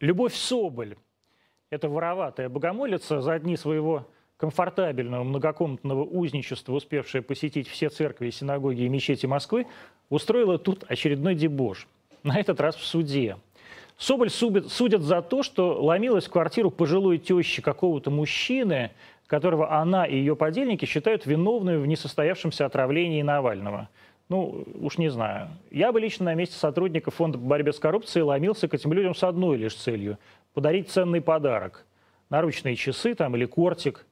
Любовь Соболь, эта вороватая богомолица, за дни своего комфортабельного многокомнатного узничества, успевшая посетить все церкви, синагоги и мечети Москвы, устроила тут очередной дебош. На этот раз в суде. Соболь судят за то, что ломилась в квартиру пожилой тещи какого-то мужчины, которого она и ее подельники считают виновными в несостоявшемся отравлении Навального. Ну, уж не знаю. Я бы лично на месте сотрудников Фонда по борьбе с коррупцией ломился к этим людям с одной лишь целью – подарить ценный подарок. Наручные часы там или кортик.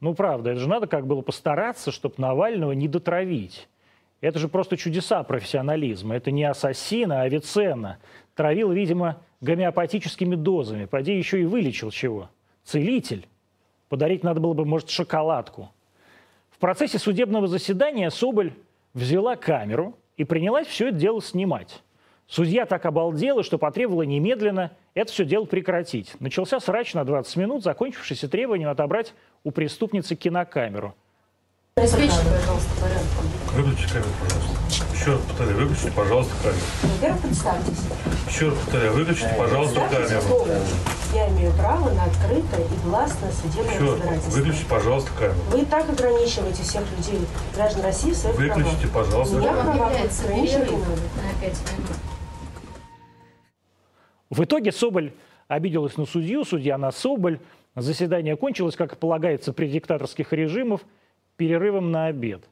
Ну, правда, это же надо как было постараться, чтобы Навального не дотравить. Это же просто чудеса профессионализма. Это не ассасин, а Авиценна. Травил, видимо, гомеопатическими дозами. Пойди еще и вылечил чего. Целитель. Подарить надо было бы, может, шоколадку. В процессе судебного заседания Соболь взяла камеру и принялась все это дело снимать. Судья так обалдела, что потребовала немедленно это все дело прекратить. Начался срач на 20 минут, закончившийся требованием отобрать у преступницы кинокамеру. Порядком. Выключи камеру, пожалуйста. Еще раз повторяю, выключите, пожалуйста, камеру. Во-первых, представьтесь. Еще раз повторяю, выключите, пожалуйста, камеру. Я имею право на открытое и гласное судебное раз, разбирательство. выключите, пожалуйста, камеру. Вы и так ограничиваете всех людей, граждан России, в своих Выключите, правах. пожалуйста, Я права ограничивать не перерыв надо. на 5 минут. В итоге Соболь обиделась на судью, судья на Соболь. Заседание кончилось, как полагается при диктаторских режимах, перерывом на обед.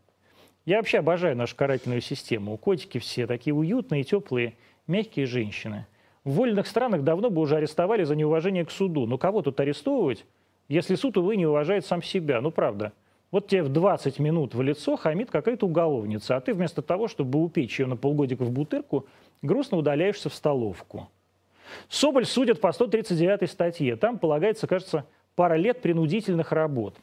Я вообще обожаю нашу карательную систему. Котики все такие уютные, теплые, мягкие женщины. В вольных странах давно бы уже арестовали за неуважение к суду. Но кого тут арестовывать, если суд, увы, не уважает сам себя? Ну, правда. Вот тебе в 20 минут в лицо хамит какая-то уголовница, а ты вместо того, чтобы упечь ее на полгодика в бутырку, грустно удаляешься в столовку. Соболь судят по 139 статье. Там полагается, кажется, пара лет принудительных работ.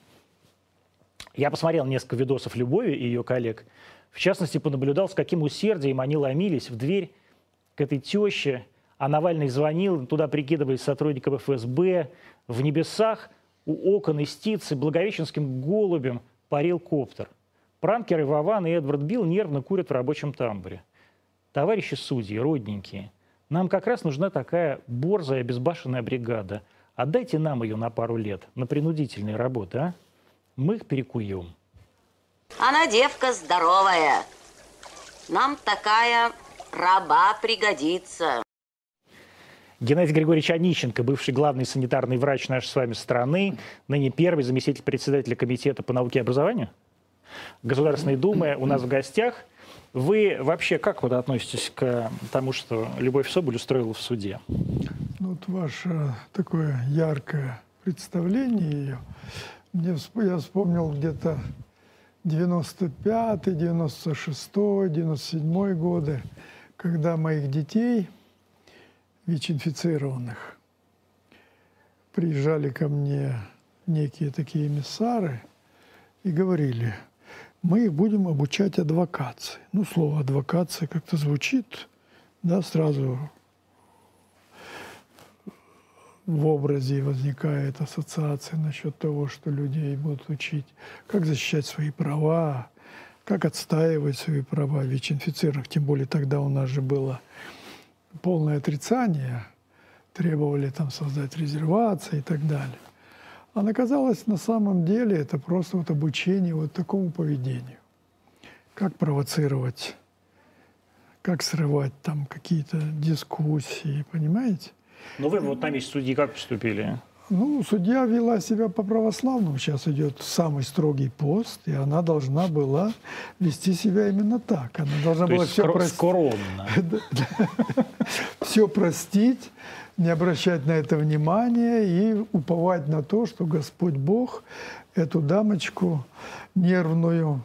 Я посмотрел несколько видосов Любови и ее коллег. В частности, понаблюдал, с каким усердием они ломились в дверь к этой теще. А Навальный звонил, туда прикидываясь сотрудником ФСБ. В небесах у окон истицы благовещенским голубем парил коптер. Пранкеры Вован и Эдвард Билл нервно курят в рабочем тамбуре. Товарищи судьи, родненькие, нам как раз нужна такая борзая, безбашенная бригада. Отдайте нам ее на пару лет, на принудительные работы, а? Мы их перекуем. Она девка здоровая. Нам такая раба пригодится. Геннадий Григорьевич Онищенко, бывший главный санитарный врач нашей с вами страны, ныне первый заместитель председателя Комитета по науке и образованию Государственной Думы у нас в гостях. Вы вообще как вот относитесь к тому, что Любовь Соболь устроила в суде? Ну, вот ваше такое яркое представление ее. Мне, я вспомнил где-то 95 96 97 годы, когда моих детей, ВИЧ-инфицированных, приезжали ко мне некие такие эмиссары и говорили, мы их будем обучать адвокации. Ну, слово адвокация как-то звучит, да, сразу в образе возникает ассоциация насчет того, что людей будут учить, как защищать свои права, как отстаивать свои права ВИЧ-инфицированных. Тем более тогда у нас же было полное отрицание, требовали там создать резервации и так далее. А оказалось, на самом деле это просто вот обучение вот такому поведению. Как провоцировать, как срывать там какие-то дискуссии, понимаете? Ну вы вот на месте судьи как поступили? Ну, судья вела себя по-православному. Сейчас идет самый строгий пост, и она должна была вести себя именно так. Она должна То была все, скро- простить, скромно. все простить, не обращать на это внимания и уповать на то, что Господь Бог эту дамочку нервную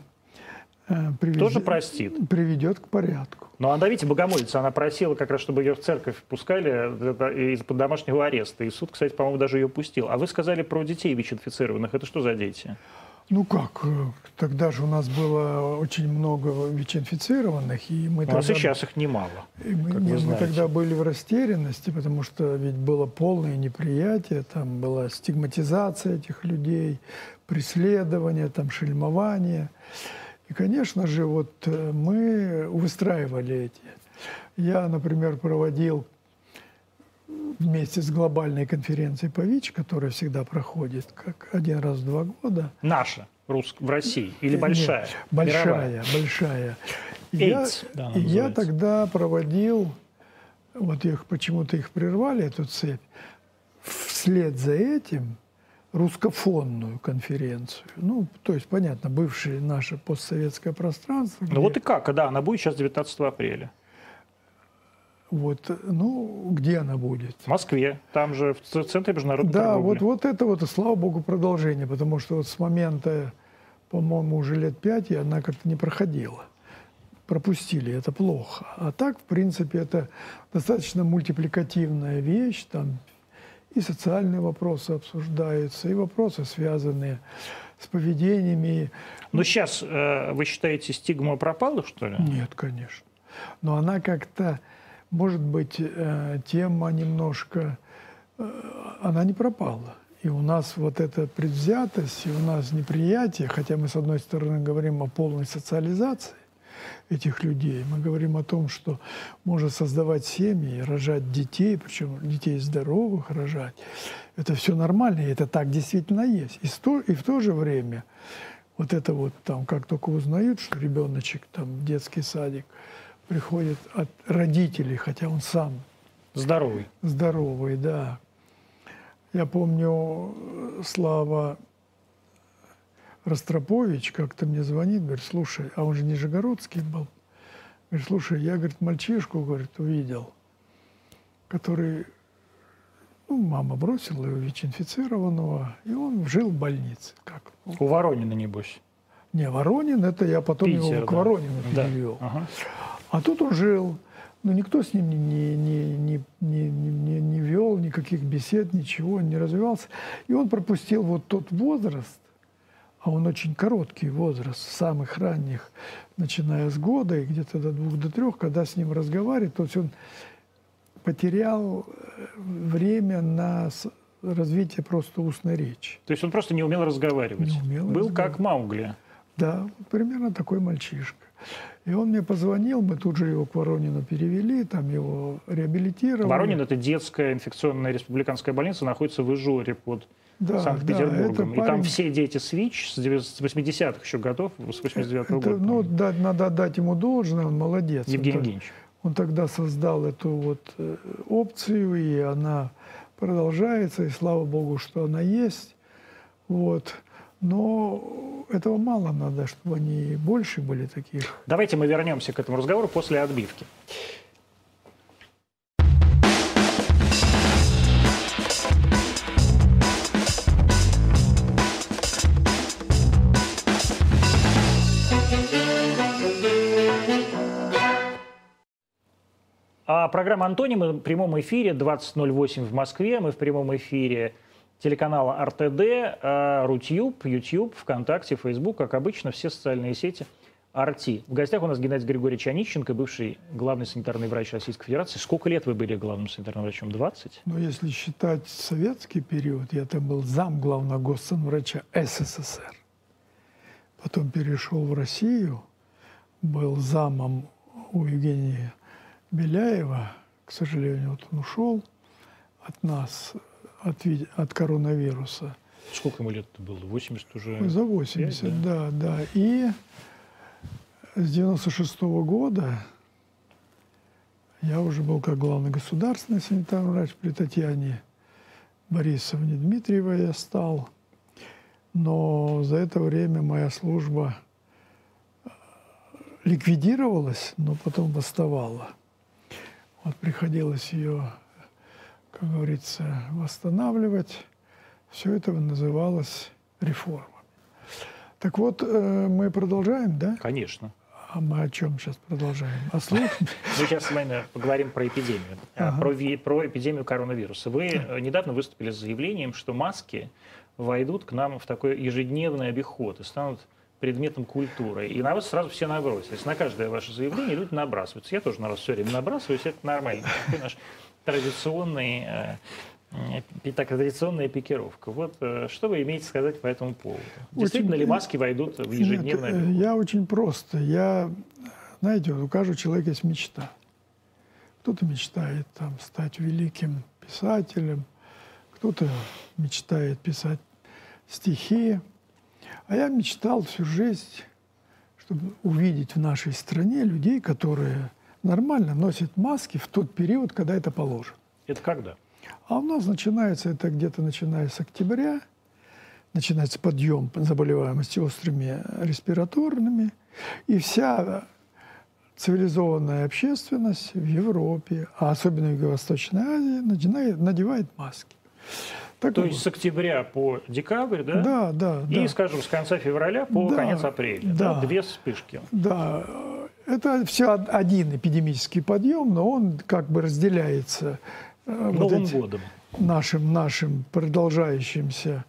приведет, Тоже простит. приведет к порядку. Но она, видите, богомолица, она просила как раз, чтобы ее в церковь пускали из-под домашнего ареста. И суд, кстати, по-моему, даже ее пустил. А вы сказали про детей ВИЧ-инфицированных. Это что за дети? Ну как, э, тогда же у нас было очень много ВИЧ-инфицированных, и мы У нас тогда... и сейчас их немало, И мы, как не, вы мы тогда были в растерянности, потому что ведь было полное неприятие, там была стигматизация этих людей, преследование, там шельмование. И, конечно же, вот э, мы выстраивали эти. Я, например, проводил вместе с глобальной конференцией по ВИЧ, которая всегда проходит как один раз в два года. Наша, рус- в России, или Нет, большая? большая, Мировая? большая. AIDS, я, да, и я тогда проводил, вот их почему-то их прервали, эту цепь, вслед за этим русскофонную конференцию. Ну, то есть, понятно, бывшее наше постсоветское пространство. Ну где- вот и как, да, она будет сейчас 19 апреля. вот, ну, где она будет? В Москве, там же в центре международной Да, торговли. вот, вот это вот, слава богу, продолжение, потому что вот с момента, по-моему, уже лет пять, и она как-то не проходила. Пропустили, это плохо. А так, в принципе, это достаточно мультипликативная вещь, там и социальные вопросы обсуждаются, и вопросы, связанные с поведениями. Но сейчас э, вы считаете, стигма пропала, что ли? Нет, конечно. Но она как-то, может быть, э, тема немножко, э, она не пропала. И у нас вот эта предвзятость, и у нас неприятие, хотя мы, с одной стороны, говорим о полной социализации этих людей, мы говорим о том, что можно создавать семьи, рожать детей, причем детей здоровых рожать. Это все нормально, и это так действительно есть. И, сто- и в то же время вот это вот там, как только узнают, что ребеночек там в детский садик приходит от родителей, хотя он сам Здоровый. здоровый, да. Я помню, э, Слава Ростропович как-то мне звонит, говорит, слушай, а он же нижегородский был. Говорит, слушай, я, говорит, мальчишку, говорит, увидел, который, ну, мама бросила его ВИЧ-инфицированного, и он жил в больнице. Как? У Воронина, небось. Не, Воронин, это я потом Питер, его к да. Воронину Да. перевел. Ага. А тут он жил, но никто с ним не, не, не, не, не, не- не вел никаких бесед, ничего, не развивался. И он пропустил вот тот возраст, а он очень короткий возраст, самых ранних, начиная с года и где-то до двух, до трех, когда с ним разговаривать, то есть он потерял э, время на развитие просто устной речи. То есть он просто не умел разговаривать. Не умел Был разговаривать. как Маугли. Да, примерно такой мальчишка. И он мне позвонил, мы тут же его к Воронину перевели, там его реабилитировали. Воронин – это детская инфекционная республиканская больница, находится в Ижоре под Да, Санкт-Петербургом. да, И там все дети с ВИЧ с 9 с 80-х еще годов, с 89-го Это, года. ну, да, надо отдать ему должное, он молодец. Евгений он, Евгеньевич. он тогда создал эту вот э, опцию, и она продолжается, и слава богу, что она есть. Вот. Но этого мало надо, чтобы они больше были таких. Давайте мы вернемся к этому разговору после отбивки. А программа «Антонимы» в прямом эфире 20.08 в Москве. Мы в прямом эфире телеканала РТД, э, Рутюб, YouTube, ВКонтакте, Фейсбук, как обычно, все социальные сети Арти. В гостях у нас Геннадий Григорьевич Онищенко, бывший главный санитарный врач Российской Федерации. Сколько лет вы были главным санитарным врачом? 20? Но если считать советский период, я там был зам главного госсанврача СССР. Потом перешел в Россию, был замом у Евгения Беляева. К сожалению, вот он ушел от нас, от, от коронавируса. Сколько ему лет было? 80 уже? За 80, Пять, да, да. И с 96 года я уже был как главный государственный санитарный врач при Татьяне Борисовне Дмитриевой я стал. Но за это время моя служба э, ликвидировалась, но потом восставала. Вот приходилось ее, как говорится, восстанавливать. Все это называлось реформами. Так вот, э, мы продолжаем, да? Конечно. А мы о чем сейчас продолжаем? О слухах? Мы сейчас с вами поговорим про эпидемию, а, Ага. про, ви- про эпидемию коронавируса. Вы э, недавно выступили с заявлением, что маски войдут к нам в такой ежедневный обиход и станут предметом культуры. И на вас сразу все набросились. На каждое ваше заявление люди набрасываются. Я тоже на вас все время набрасываюсь, это нормально. Такой наш традиционный, э, так, традиционная пикировка. Вот э, что вы имеете сказать по этому поводу? Действительно ли маски войдут в ежедневный Нет, э, обиход? я очень просто. Я, знаете, вот у каждого человека есть мечта. Кто-то мечтает там, стать великим писателем, кто-то мечтает писать стихи. А я мечтал всю жизнь, чтобы увидеть в нашей стране людей, которые нормально носят маски в тот период, когда это положено. Это когда? А у нас начинается это где-то начиная с октября, начинается подъем заболеваемости острыми респираторными, и вся цивилизованная общественность в Европе, а особенно в Юго-Восточной Азии, начинает, надевает маски. Так То вот. есть с октября по декабрь, да? Да, да. И, да. скажем, с конца февраля по да, конец апреля. Да. да. Две вспышки. Да. Это все один эпидемический подъем, но он как бы разделяется э, Новым вот годом. нашим, нашим продолжающимся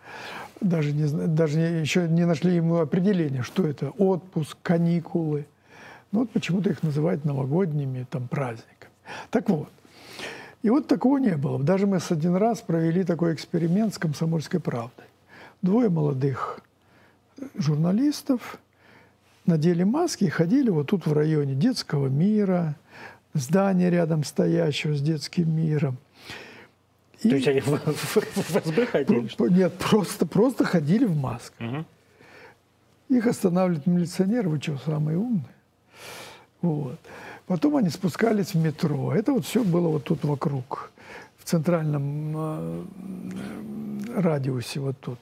даже, не, даже еще не нашли ему определения, что это отпуск, каникулы. Ну вот почему-то их называют новогодними там, праздниками. Так вот, и вот такого не было. Даже мы с один раз провели такой эксперимент с «Комсомольской правдой». Двое молодых журналистов надели маски и ходили вот тут в районе детского мира, здания рядом стоящего с детским миром. И... То есть они в, ФСБ ходили? Нет, просто, просто ходили в масках. Угу. Их останавливает милиционер, вы что, самые умные? Вот. Потом они спускались в метро. Это вот все было вот тут вокруг, в центральном э, радиусе вот тут.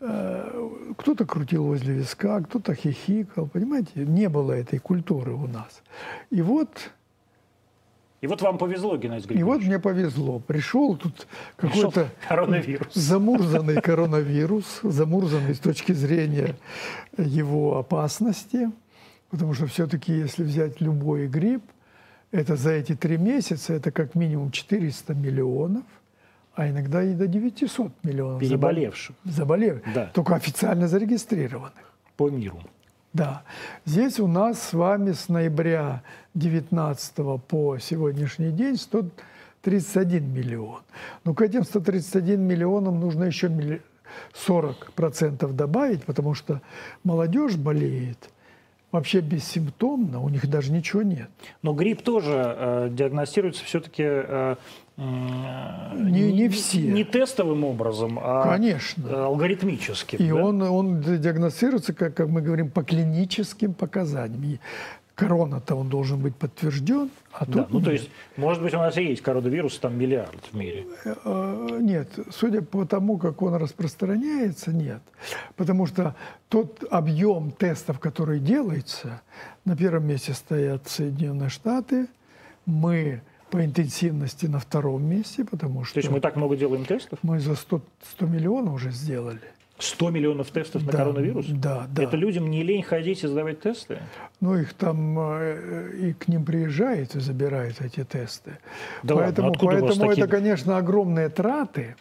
Э, кто-то крутил возле виска, кто-то хихикал, понимаете? Не было этой культуры у нас. И вот и вот вам повезло, Геннадий Григорьевич. И вот мне повезло. Пришел тут какой-то коронавирус. замурзанный коронавирус, замурзанный с точки зрения его опасности. Потому что все-таки, если взять любой грипп, это за эти три месяца, это как минимум 400 миллионов, а иногда и до 900 миллионов. Переболевших. Заболевших. Да. Только официально зарегистрированных. По миру. Да. Здесь у нас с вами с ноября 19 по сегодняшний день 131 миллион. Но к этим 131 миллионам нужно еще 40% добавить, потому что молодежь болеет – вообще бессимптомно, у них даже ничего нет. Но грипп тоже э, диагностируется все-таки э, не, не все. Не тестовым образом, а Конечно. алгоритмическим. И да? он, он диагностируется, как, как мы говорим, по клиническим показаниям корона-то он должен быть подтвержден, а да, ну нет. то есть, может быть, у нас и есть коронавирус, там миллиард в мире. Э, нет, судя по тому, как он распространяется, нет. Потому что тот объем тестов, который делается, на первом месте стоят Соединенные Штаты, мы по интенсивности на втором месте, потому что... То есть мы так много делаем тестов? Мы за 100, 100 миллионов уже сделали. 100 миллионов тестов да, на коронавирус? Да, да. Это людям не лень ходить и сдавать тесты? Ну, их там э, и к ним приезжают и забирают эти тесты. Да поэтому ладно, поэтому такие... это, конечно, огромные траты.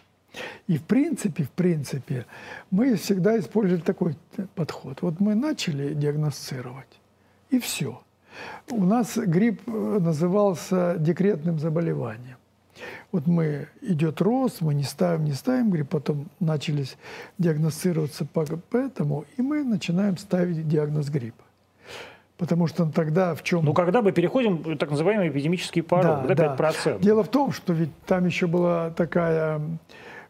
И в принципе, в принципе, мы всегда использовали такой подход. Вот мы начали диагностировать, и все. У нас грипп э, назывался декретным заболеванием. Вот мы, идет рост, мы не ставим, не ставим грипп, потом начались диагностироваться по этому, и мы начинаем ставить диагноз гриппа. Потому что тогда в чем... Ну, когда мы переходим так называемый эпидемический порог, да, да, 5%. Дело в том, что ведь там еще была такая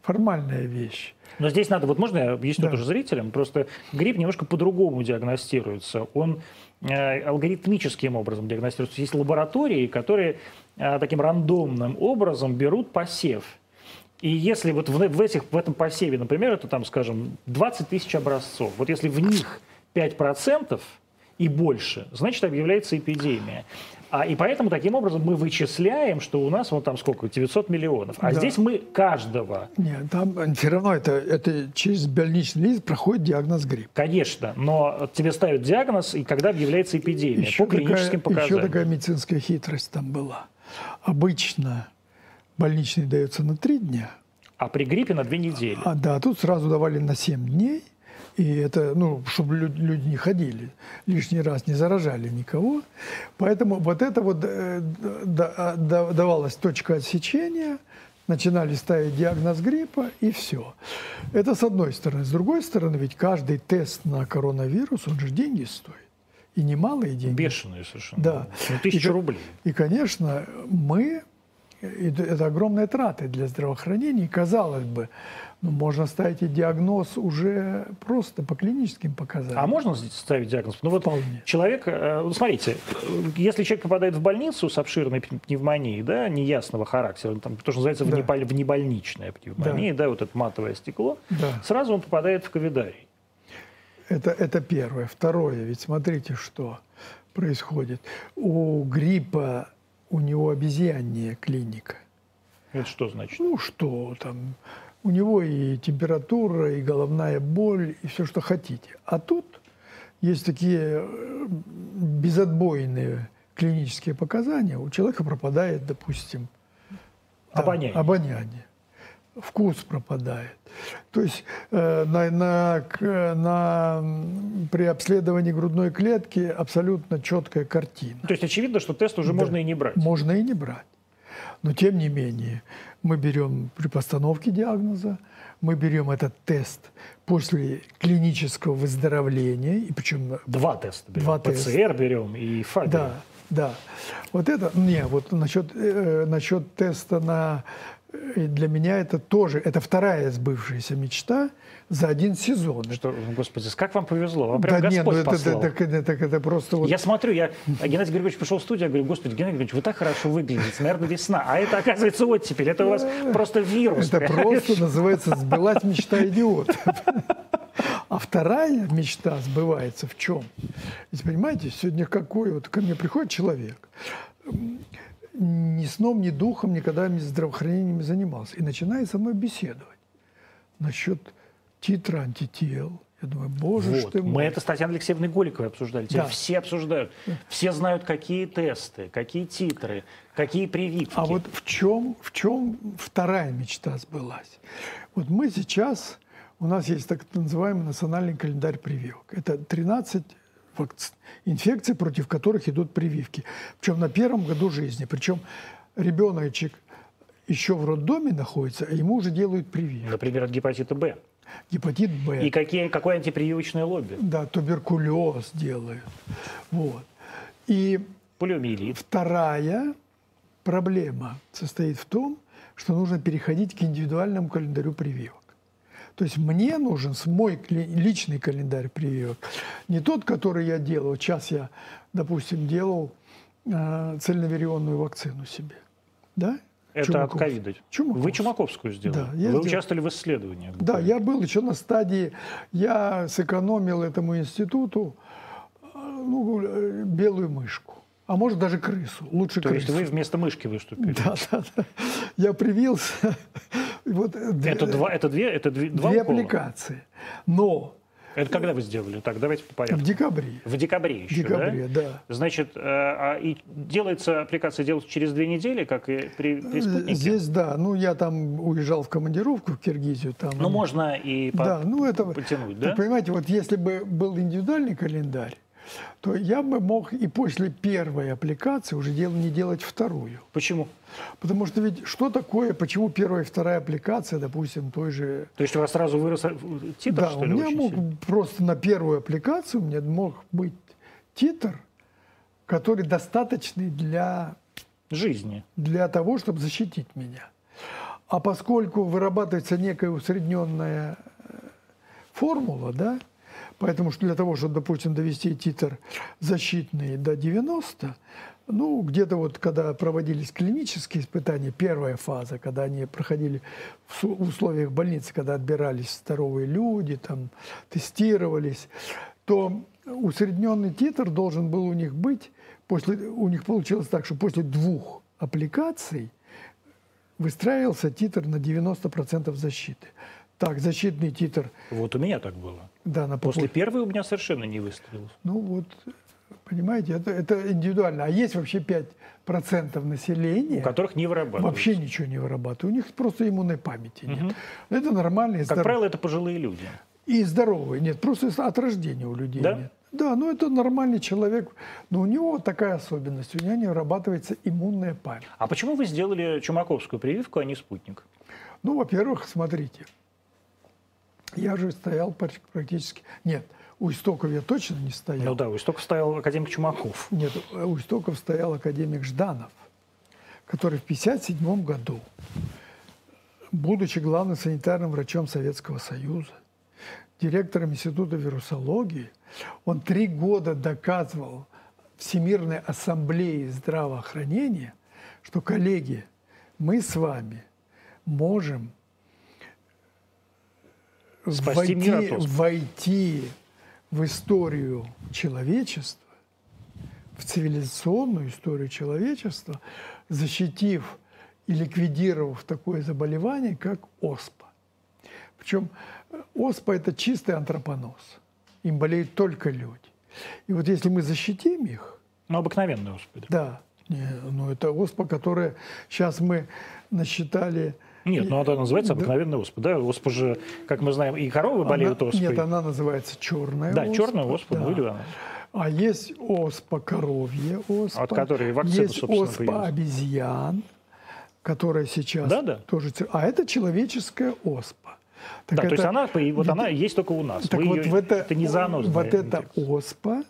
формальная вещь. Но здесь надо, вот можно я объясню да. тоже зрителям, просто грипп немножко по-другому диагностируется. Он э, алгоритмическим образом диагностируется. Есть лаборатории, которые таким рандомным образом берут посев. И если вот в, в, этих, в этом посеве, например, это там, скажем, 20 тысяч образцов, вот если в них 5%, и больше, значит, объявляется эпидемия. А, и поэтому таким образом мы вычисляем, что у нас вот там сколько, 900 миллионов. А да. здесь мы каждого. Нет, там все равно это, это через больничный лист проходит диагноз грипп. Конечно, но тебе ставят диагноз, и когда объявляется эпидемия, еще по клиническим такая, показаниям. Еще такая медицинская хитрость там была. Обычно больничный дается на три дня. А при гриппе на две недели. А, да, тут сразу давали на 7 дней. И это, ну, чтобы люди не ходили, лишний раз не заражали никого. Поэтому вот это вот э, давалась точка отсечения, начинали ставить диагноз гриппа, и все. Это с одной стороны. С другой стороны, ведь каждый тест на коронавирус, он же деньги стоит. И немалые деньги. Бешеные совершенно. Да. Ну, тысяча и, рублей. И, конечно, мы это огромные траты для здравоохранения. И, казалось бы, ну, можно ставить и диагноз уже просто по клиническим показаниям. А можно ставить диагноз? Ну вот Вполне. человек, э, смотрите, э, если человек попадает в больницу с обширной пневмонией, да, неясного характера, там, то, что называется Да. внеболь- внебольничная пневмония, да. вот это матовое стекло, Да. сразу он попадает в ковидарий. Это, это первое. Второе, ведь смотрите, что происходит. У гриппа у него обезьянная клиника. Это что значит? Ну что там, у него и температура, и головная боль, и все, что хотите. А тут есть такие э, безотбойные клинические показания. У человека пропадает, допустим, Обоняние. обоняние. Вкус пропадает. То есть э, на, на, на, при обследовании грудной клетки абсолютно четкая картина. То есть очевидно, что тест уже Да. можно и не брать. Можно и не брать. Но тем не менее, мы берем при постановке диагноза, мы берем этот тест после клинического выздоровления, и причем Два теста берем. Два теста. ПЦР берем и ФА да, да. Вот это, не, вот насчет, э, насчет теста на, для меня это тоже, это вторая сбывшаяся мечта за один сезон. Что, господи, как вам повезло? Вам прям да нет, ну Господь это, послал. это, это, это- это просто вот... Я смотрю, я, Геннадий Григорьевич пришел в студию, я говорю, господи, Геннадий Григорьевич, вы так хорошо выглядите, наверное, весна. А это, оказывается, оттепель. Это у вас просто вирус. Это просто называется «сбылась мечта идиота». А вторая мечта сбывается в чем? Ведь понимаете, сегодня какой вот ко мне приходит человек, ни сном, ни духом никогда не здравоохранением не занимался, и начинает со мной беседовать насчет титра антител. Я думаю, боже ж Вот. ты мой. Мы это с Татьяной Алексеевной Голиковой обсуждали. Теперь Да. все обсуждают. Все знают, какие тесты, какие титры, какие прививки. А вот в чем, в чем вторая мечта сбылась? Вот мы сейчас, у нас есть так называемый национальный календарь прививок. Это 13 вакци- инфекций, против которых идут прививки. Причем на первом году жизни. Причем ребеночек еще в роддоме находится, а ему уже делают прививку. Например, от гепатита Б. Гепатит Б. И какие, какое антипрививочное лобби? Да, туберкулез делают. Вот. И Полиомиелит. Вторая проблема состоит в том, что нужно переходить к индивидуальному календарю прививок. То есть мне нужен мой личный календарь прививок. Не тот, который я делал. Сейчас я, допустим, делал э, цельноверионную вакцину себе. Да? Это от Чумаковскую. ковида. Вы Чумаковскую сделали. Да, Вы сделал. участвовали в исследованиях. Да, я был еще на стадии, я сэкономил этому институту э, ну, э, белую мышку. А может даже крысу. Лучше То есть крысу. вы вместо мышки выступили. Да, да, да. Я привился. И Вот э, Это два, это две, это две, два две укола? аппликации. Но Это когда вы сделали? Так, давайте по в порядку. декабре. В декабре еще, В декабре, да. Значит, э, а и делается аппликация делается через две недели, как и при, при спутнике? Э, Здесь, да. Ну, я там уезжал в командировку в Киргизию. Там, Ну, можно и по- Да, ну это... потянуть, да? Понимаете, вот если бы был индивидуальный календарь, то я бы мог и после первой аппликации уже дел, не делать вторую. Почему? Потому что ведь что такое, почему первая и вторая аппликация, допустим, той же То есть у вас сразу вырос э, титр, Да, что у ли, меня очень мог сильно? просто на первую аппликацию у меня мог быть титр, который достаточный для, Жизни. для того, чтобы защитить меня. А поскольку вырабатывается некая усредненная э, формула, да, поэтому что для того, чтобы, допустим, довести титр защитный до 90, ну, где-то вот, когда проводились клинические испытания, первая фаза, когда они проходили в условиях больницы, когда отбирались здоровые люди, там, тестировались, то усредненный титр должен был у них быть, после, у них получилось так, что после двух аппликаций выстраивался титр на 90% защиты. Так, защитный титр, Вот у меня так было. да, на После первой у меня совершенно не выстрелил. Ну вот, понимаете, это, это индивидуально. А есть вообще 5% населения, У которых не вырабатывается. вообще ничего не вырабатывают. У них просто иммунной памяти нет. Это нормальные, Как здоров- правило, это пожилые люди. и здоровые. Нет, просто от рождения у людей Да? нет. Да, ну это нормальный человек, но у него такая особенность, у него не вырабатывается иммунная память. А почему вы сделали чумаковскую прививку, а не спутник? Ну, во-первых, смотрите, я же стоял пр- практически... Нет, у истоков я точно не стоял. Ну да, у истоков стоял академик Чумаков. Нет, у истоков стоял академик Жданов, который в 1957 году, будучи главным санитарным врачом Советского Союза, директором Института вирусологии, он три года доказывал Всемирной ассамблее здравоохранения, что, коллеги, мы с вами можем Спасти мир войти, от оспы. войти в историю человечества, в цивилизационную историю человечества, защитив и ликвидировав такое заболевание, как оспа. Причем э, оспа – это чистый антропоноз. Им болеют только люди. И вот если мы защитим их, Ну, обыкновенная оспа. да. да, не, ну это оспа, которая сейчас мы насчитали. Нет, ну это называется Да. обыкновенная оспа. Да, оспа же, как мы знаем, и коровы болеют Она- оспой. Нет, она называется черная Да, оспа. черная оспа, да. она. А есть оспа коровья оспа. От которой вакцина, Есть собственно, оспа появилась. обезьян, которая сейчас Да-да. тоже... ц- А это человеческая оспа. Так да, то это- есть она, и вот она есть только у нас. Так Вы вот её- в это, это не зоонозная вот эта оспа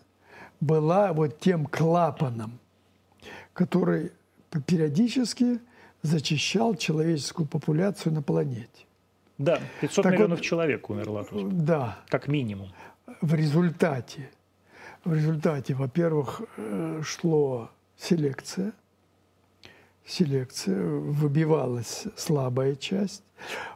была вот тем клапаном, который периодически зачищал человеческую популяцию на планете. Да, 500 Так вот- миллионов человек умерло Да, как минимум. в результате, в результате, во-первых, э, шло селекция, селекция, выбивалась слабая часть.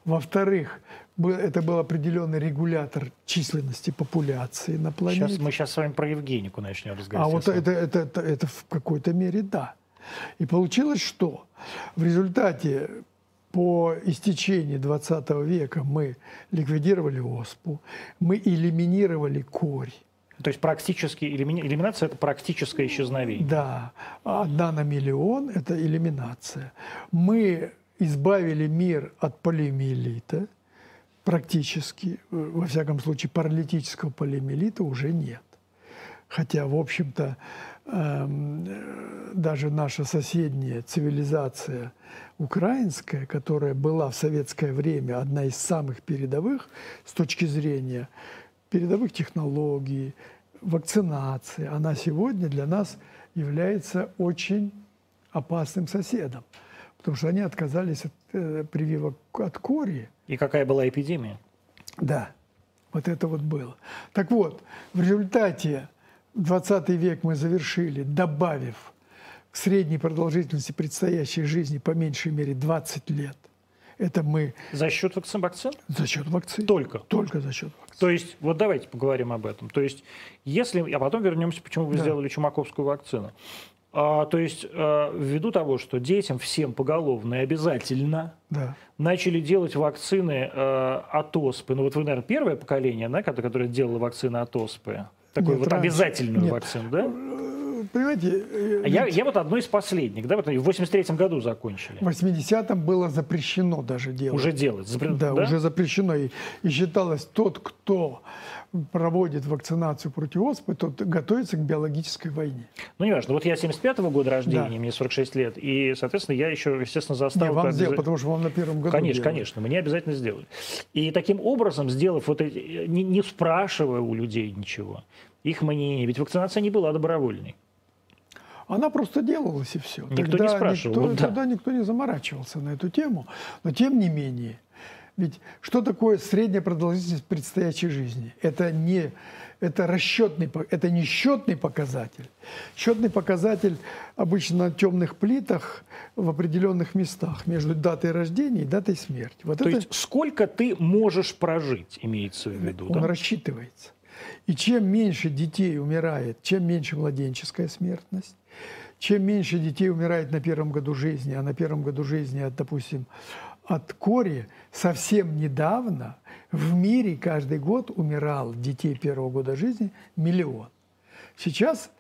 Во-вторых, это был определенный регулятор численности популяции на планете. Сейчас, мы сейчас с вами про Евгенику начнем А разговаривать. вот это, это, это, это в какой-то мере да. И получилось, что в результате по истечении 20 века мы ликвидировали оспу, мы элиминировали корь. То есть практически элиминация это практическое исчезновение. Да, одна на миллион – это элиминация. Мы избавили мир от полиомиелита, практически, э, во всяком случае, паралитического полиомиелита уже нет. Хотя, в общем-то, даже наша соседняя цивилизация украинская, которая была в советское время одна из самых передовых с точки зрения передовых технологий, вакцинации, она сегодня для нас является очень опасным соседом. Потому что они отказались от э, прививок от кори, И какая была эпидемия? да, вот это вот было. Так вот, в результате 20 век мы завершили, добавив к средней продолжительности предстоящей жизни по меньшей мере 20 лет. Это мы За счет вакцин? вакцин? за счет вакцин. Только. Только за счет вакцин. То есть, вот давайте поговорим об этом. То есть, если, а потом вернемся, почему вы Да. сделали чумаковскую вакцину. А, то есть, а, ввиду того, что детям всем поголовно и обязательно Да. начали делать вакцины э, от оспы. Ну вот вы, наверное, первое поколение, да, которое делало вакцины от оспы. Такую Нет, вот раньше. обязательную Нет. вакцину, да? Э, Понимаете, э, А я, ведь я вот одной из последних, да, вот в 83 году закончили. в 80-м было запрещено даже делать. Уже делать. Запре- Да, уже запрещено. И, и считалось, тот, кто проводит вакцинацию против оспы, тот готовится к биологической войне. Ну, не важно. Вот я 75-го года рождения, Да. мне 46 лет, и, соответственно, я еще, естественно, застал... Не, вам как сделал, потому что вам на первом году Конечно, делали. конечно, мне обязательно сделали. И таким образом, сделав вот эти, не, не спрашивая у людей ничего, их мнение, ведь вакцинация не была добровольной. Она просто делалась и все. Никто не спрашивал, Никто, да. Тогда никто не заморачивался на эту тему. Но тем не менее, ведь что такое средняя продолжительность предстоящей жизни? Это не это расчетный, это не счетный показатель. Счетный показатель обычно на темных плитах в определенных местах между датой рождения и датой смерти. Вот То это есть сколько ты можешь прожить, имеется в виду. он да? рассчитывается. И чем меньше детей умирает, чем меньше младенческая смертность, чем меньше детей умирает на первом году жизни, а на первом году жизни, от, допустим, от кори, совсем недавно в мире каждый год умирал детей первого года жизни миллион. Сейчас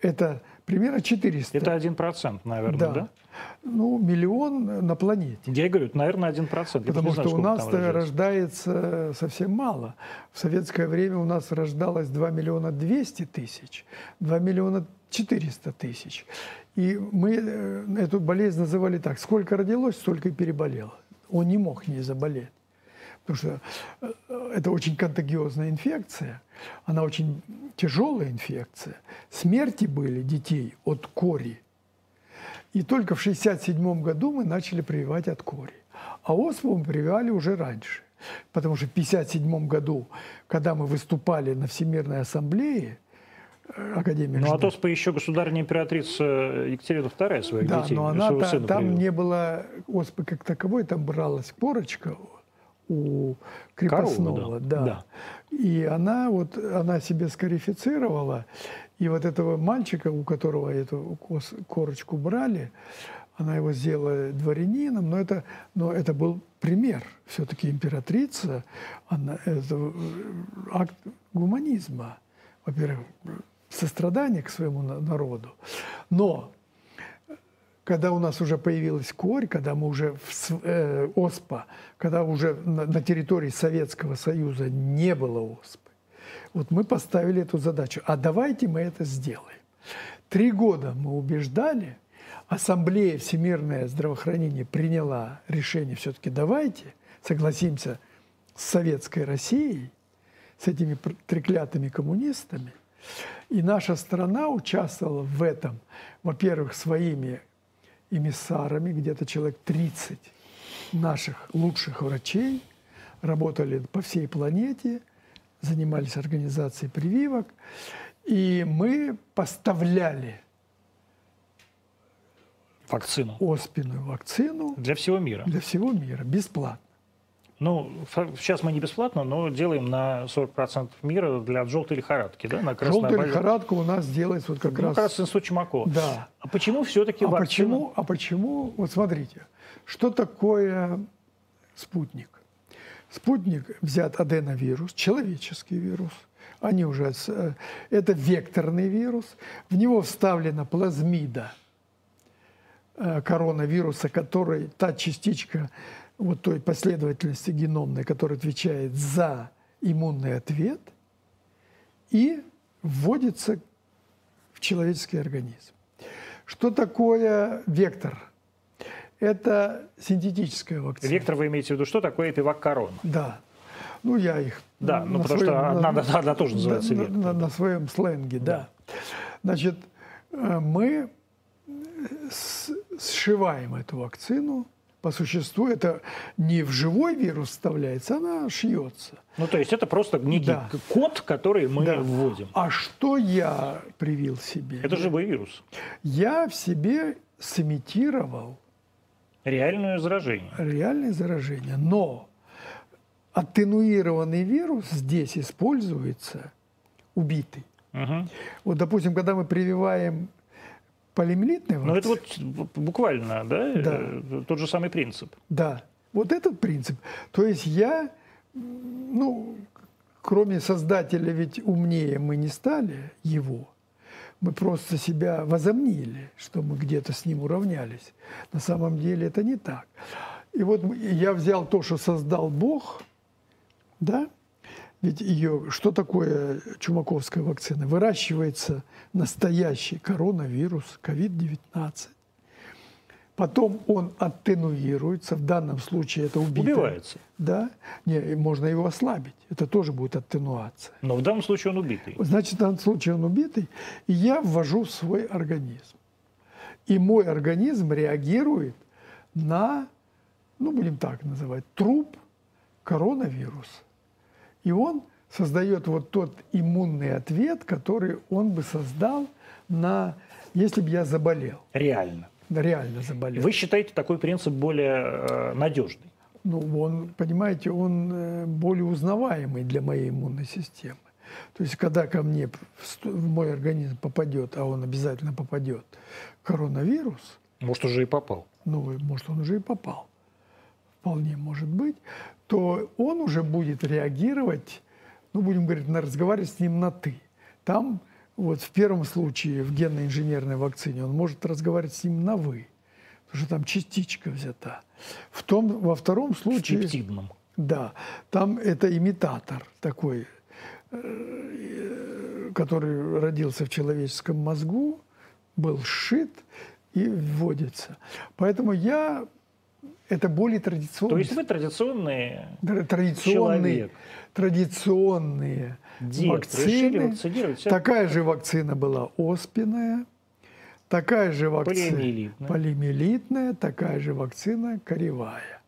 это примерно 400. Это 1%, наверное, да. да? Ну, миллион на планете. Я говорю, наверное, 1%. Я Потому знаю, что у нас рождается совсем мало. В советское время у нас рождалось 2 миллиона 200 тысяч, 2 миллиона 400 тысяч. И мы э, эту болезнь называли так, сколько родилось, столько и переболело. Он не мог не заболеть. Потому что э, это очень контагиозная инфекция, она очень тяжелая инфекция. Смерти были детей от кори И только в 1967 году мы начали прививать от кори. А оспу мы прививали уже раньше. Потому что в 1957 году, когда мы выступали на Всемирной ассамблее, Академии Ну, а Ждана- то спа еще государственная императрица Екатерина II своих Да, детей, но она своего та- сына там привела. не было оспы как таковой, там бралась корочка у крепостного, Коровы, да. да. И она вот она себе скарифицировала, и вот этого мальчика, у которого эту корочку брали, она его сделала дворянином, но это, но это был пример. Все-таки императрица, она, это э, акт гуманизма, во-первых, сострадание к своему на- народу. Но когда у нас уже появилась корь, когда мы уже в э, ОСПА, когда уже на, на территории Советского Союза не было ОСПы, вот мы поставили эту задачу. А давайте мы это сделаем. Три года мы убеждали, Ассамблея Всемирное здравоохранение приняла решение все-таки давайте согласимся с Советской Россией, с этими треклятыми коммунистами. И наша страна участвовала в этом, во-первых, своими эмиссарами, где-то человек 30 наших лучших врачей, работали по всей планете, занимались организацией прививок, и мы поставляли Вакцину. оспенную вакцину Для всего мира. для всего мира бесплатно. Ну, сейчас мы не бесплатно, но делаем на 40% мира для желтой лихорадки, да, на Желтая лихорадка у нас делается вот как Ну, как раз раз... институт Чумакова. Да. А почему все-таки А вакцина? почему, а почему, вот смотрите, что такое спутник? Спутник взят аденовирус, человеческий вирус. Они уже, э, это векторный вирус. В него вставлена плазмида э, коронавируса, который, та частичка вот той последовательности геномной, которая отвечает за иммунный ответ, и вводится в человеческий организм. Что такое вектор? Это синтетическая вакцина. Вектор вы имеете в виду, что такое эпивак корона? Да. Ну, я их... Да, ну, потому что одна- одна тоже называется на, вектор. на- на своем сленге, да. Значит, э, мы сшиваем эту вакцину. По существу это не в живой вирус вставляется, она шьется. Ну, то есть это просто некий Да. код, который мы Да. вводим. А что я привил себе? Это живой вирус. Я в себе сымитировал Реальное заражение. реальное заражение. Но аттенуированный вирус здесь используется убитый. Мгм. Вот, допустим, когда мы прививаем полимелитный Ну, это вот буквально, да, Да. э, тот же самый принцип. да, вот этот принцип. То есть я, ну, кроме создателя, ведь умнее мы не стали его, мы просто себя возомнили, что мы где-то с ним уравнялись. На самом деле это не так. И вот я взял то, что создал Бог, да, ведь ее, что такое чумаковская вакцина? Выращивается настоящий коронавирус, COVID-19. Потом он аттенуируется, в данном случае это убитый. Убивается. Да, не, можно его ослабить, это тоже будет аттенуация. Но в данном случае он убитый. Значит, в данном случае он убитый, и я ввожу в свой организм. И мой организм реагирует на, ну, будем так называть, труп коронавируса. И он создает вот тот иммунный ответ, который он бы создал на, если бы я заболел, Реально. реально заболел. Вы считаете такой принцип более э, надежный? Ну, он, понимаете, он э, более узнаваемый для моей иммунной системы. То есть, когда ко мне в мой организм попадет, а он обязательно попадет, коронавирус, Может, уже и попал. ну, может, он уже и попал, вполне может быть, то он уже будет реагировать, ну, будем говорить, на, разговаривать с ним на «ты». Там, вот в первом случае, в генно-инженерной вакцине, он может разговаривать с ним на «вы», потому что там частичка взята. В том, во втором В случае... пептидном. Да, там это имитатор такой, который родился в человеческом мозгу, был сшит и вводится. Поэтому я это более То традиционные, есть вы традиционные традиционные, человек. традиционные Дед, вакцины. Такая же вакцина была оспенная, Такая же вакцина. Полиомиелитная. Полиомиелитная, такая же вакцина коревая.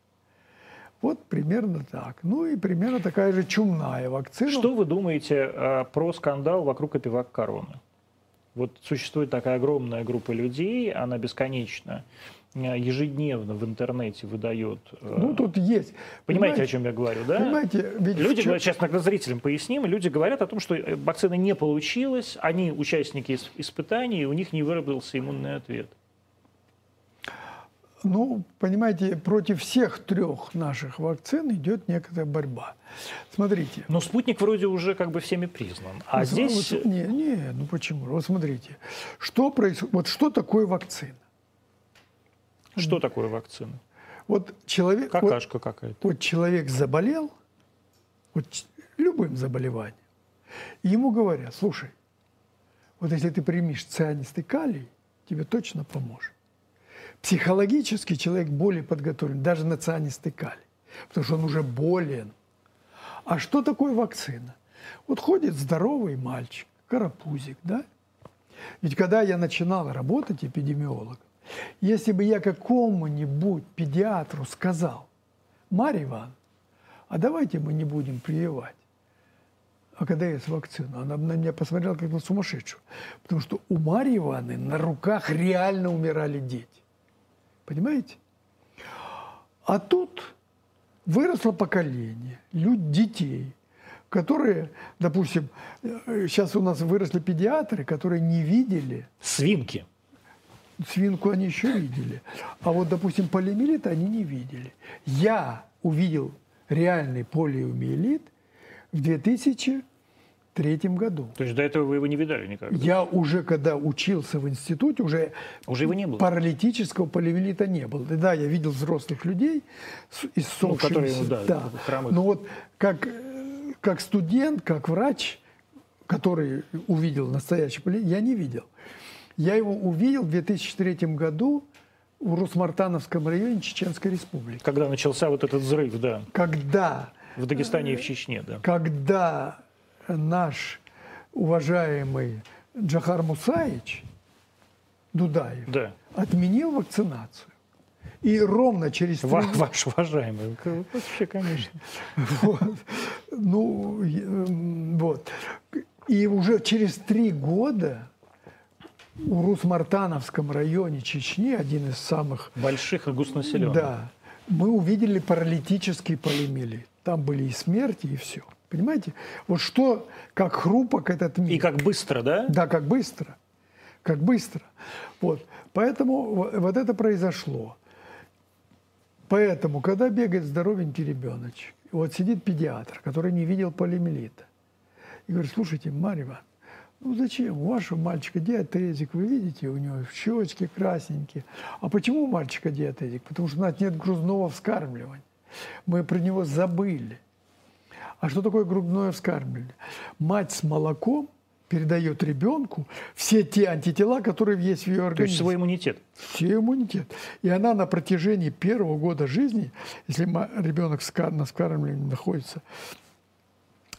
Вот примерно так. Ну и примерно такая же чумная вакцина. Что вы думаете э, про скандал вокруг эпивак короны? Вот существует такая огромная группа людей, она бесконечно, э, ежедневно в интернете выдает... э, Ну, тут есть. Понимаете, о чем я говорю, да? Понимаете, ведь Люди говорят, сейчас тогда зрителям поясним, люди говорят о том, что э, вакцина не получилась, они участники ис- испытаний, и у них не выработался иммунный ответ. Ну, понимаете, против всех трех наших вакцин идет некоторая борьба. Смотрите. Но спутник вроде уже как бы всеми признан. А Вот здесь... вот не, не, ну почему? Вот смотрите, что происходит, вот что такое вакцина? Что такое вакцина? Вот человек, вот, Какашка какая-то. вот человек заболел, вот любым заболеванием, и ему говорят, слушай, вот если ты примешь цианистый калий, тебе точно поможет. Психологически человек более подготовлен, даже на цианистый калий, потому что он уже болен. А что такое вакцина? Вот ходит здоровый мальчик, карапузик, да? Ведь когда я начинал работать эпидемиологом, если бы я какому-нибудь педиатру сказал, Марья Ивановна, а давайте мы не будем прививать. А когда есть вакцина, она на меня посмотрела как на сумасшедшую. Потому что у Марьи Ивановны на руках реально умирали дети. Понимаете? А тут выросло поколение люд, детей, которые, допустим, сейчас у нас выросли педиатры, которые не видели Свинки. Свинку они еще видели. А вот, допустим, полиомиелит они не видели. Я увидел реальный полиомиелит в 2003 году. То есть до этого вы его не видали никогда? Я уже, когда учился в институте, уже, Уже его не было? паралитического полиомиелита не было. Да, я видел взрослых людей с Ну, которые, да, да. хромых. Но вот как, как студент, как врач, который увидел настоящий полиомиелит, я не видел. Я его увидел в 2003 году в Русмартановском районе Чеченской Республики. Когда начался вот этот взрыв, да, Когда в Дагестане и в Чечне, да. когда наш уважаемый Джахар Мусаевич Дудаев Да. отменил вакцинацию. И ровно через три Ва- Ваш уважаемый. Вообще, конечно. Вот. Ну, вот. И уже через три года у Русмартановском районе Чечни, один из самых, Больших и густонаселенных. да, мы увидели паралитический полиомиелит. Там были и смерти, и все. Понимаете? Вот что, как хрупок этот мир. И как быстро, да? Да, как быстро. Как быстро. Вот. Поэтому во- вот это произошло. Поэтому, когда бегает здоровенький ребеночек, вот сидит педиатр, который не видел полиомиелита, и говорит, слушайте, Марья Ивановна, ну зачем? У вашего мальчика диатезик, вы видите, у него щечки красненькие. А почему у мальчика диатезик? Потому что у нас нет грудного вскармливания. Мы про него забыли. А что такое грудное вскармливание? Мать с молоком передает ребенку все те антитела, которые есть в ее То есть организме. свой иммунитет. Все иммунитет. И она на протяжении первого года жизни, если ребенок на вскармливании находится,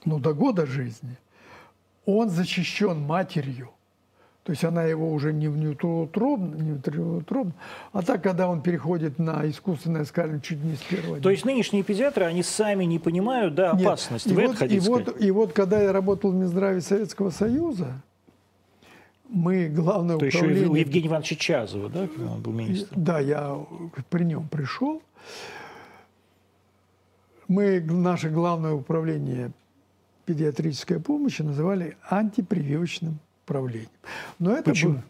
ну, до года жизни, он защищен матерью. То есть она его уже не внутриутробно, не внутриутробно, а так, когда он переходит на искусственное скармливание чуть не с первого То есть нынешние педиатры, они сами не понимают, да, Нет, опасность. И вот, и, сказать? вот, и вот, когда я работал в Минздраве Советского Союза, мы главное То еще управление... у Евгения Ивановича Чазова, да, когда он был министром. Да, я при нем пришел. Мы наше главное управление педиатрической помощи называли антипрививочным управлением. Но это Почему? было-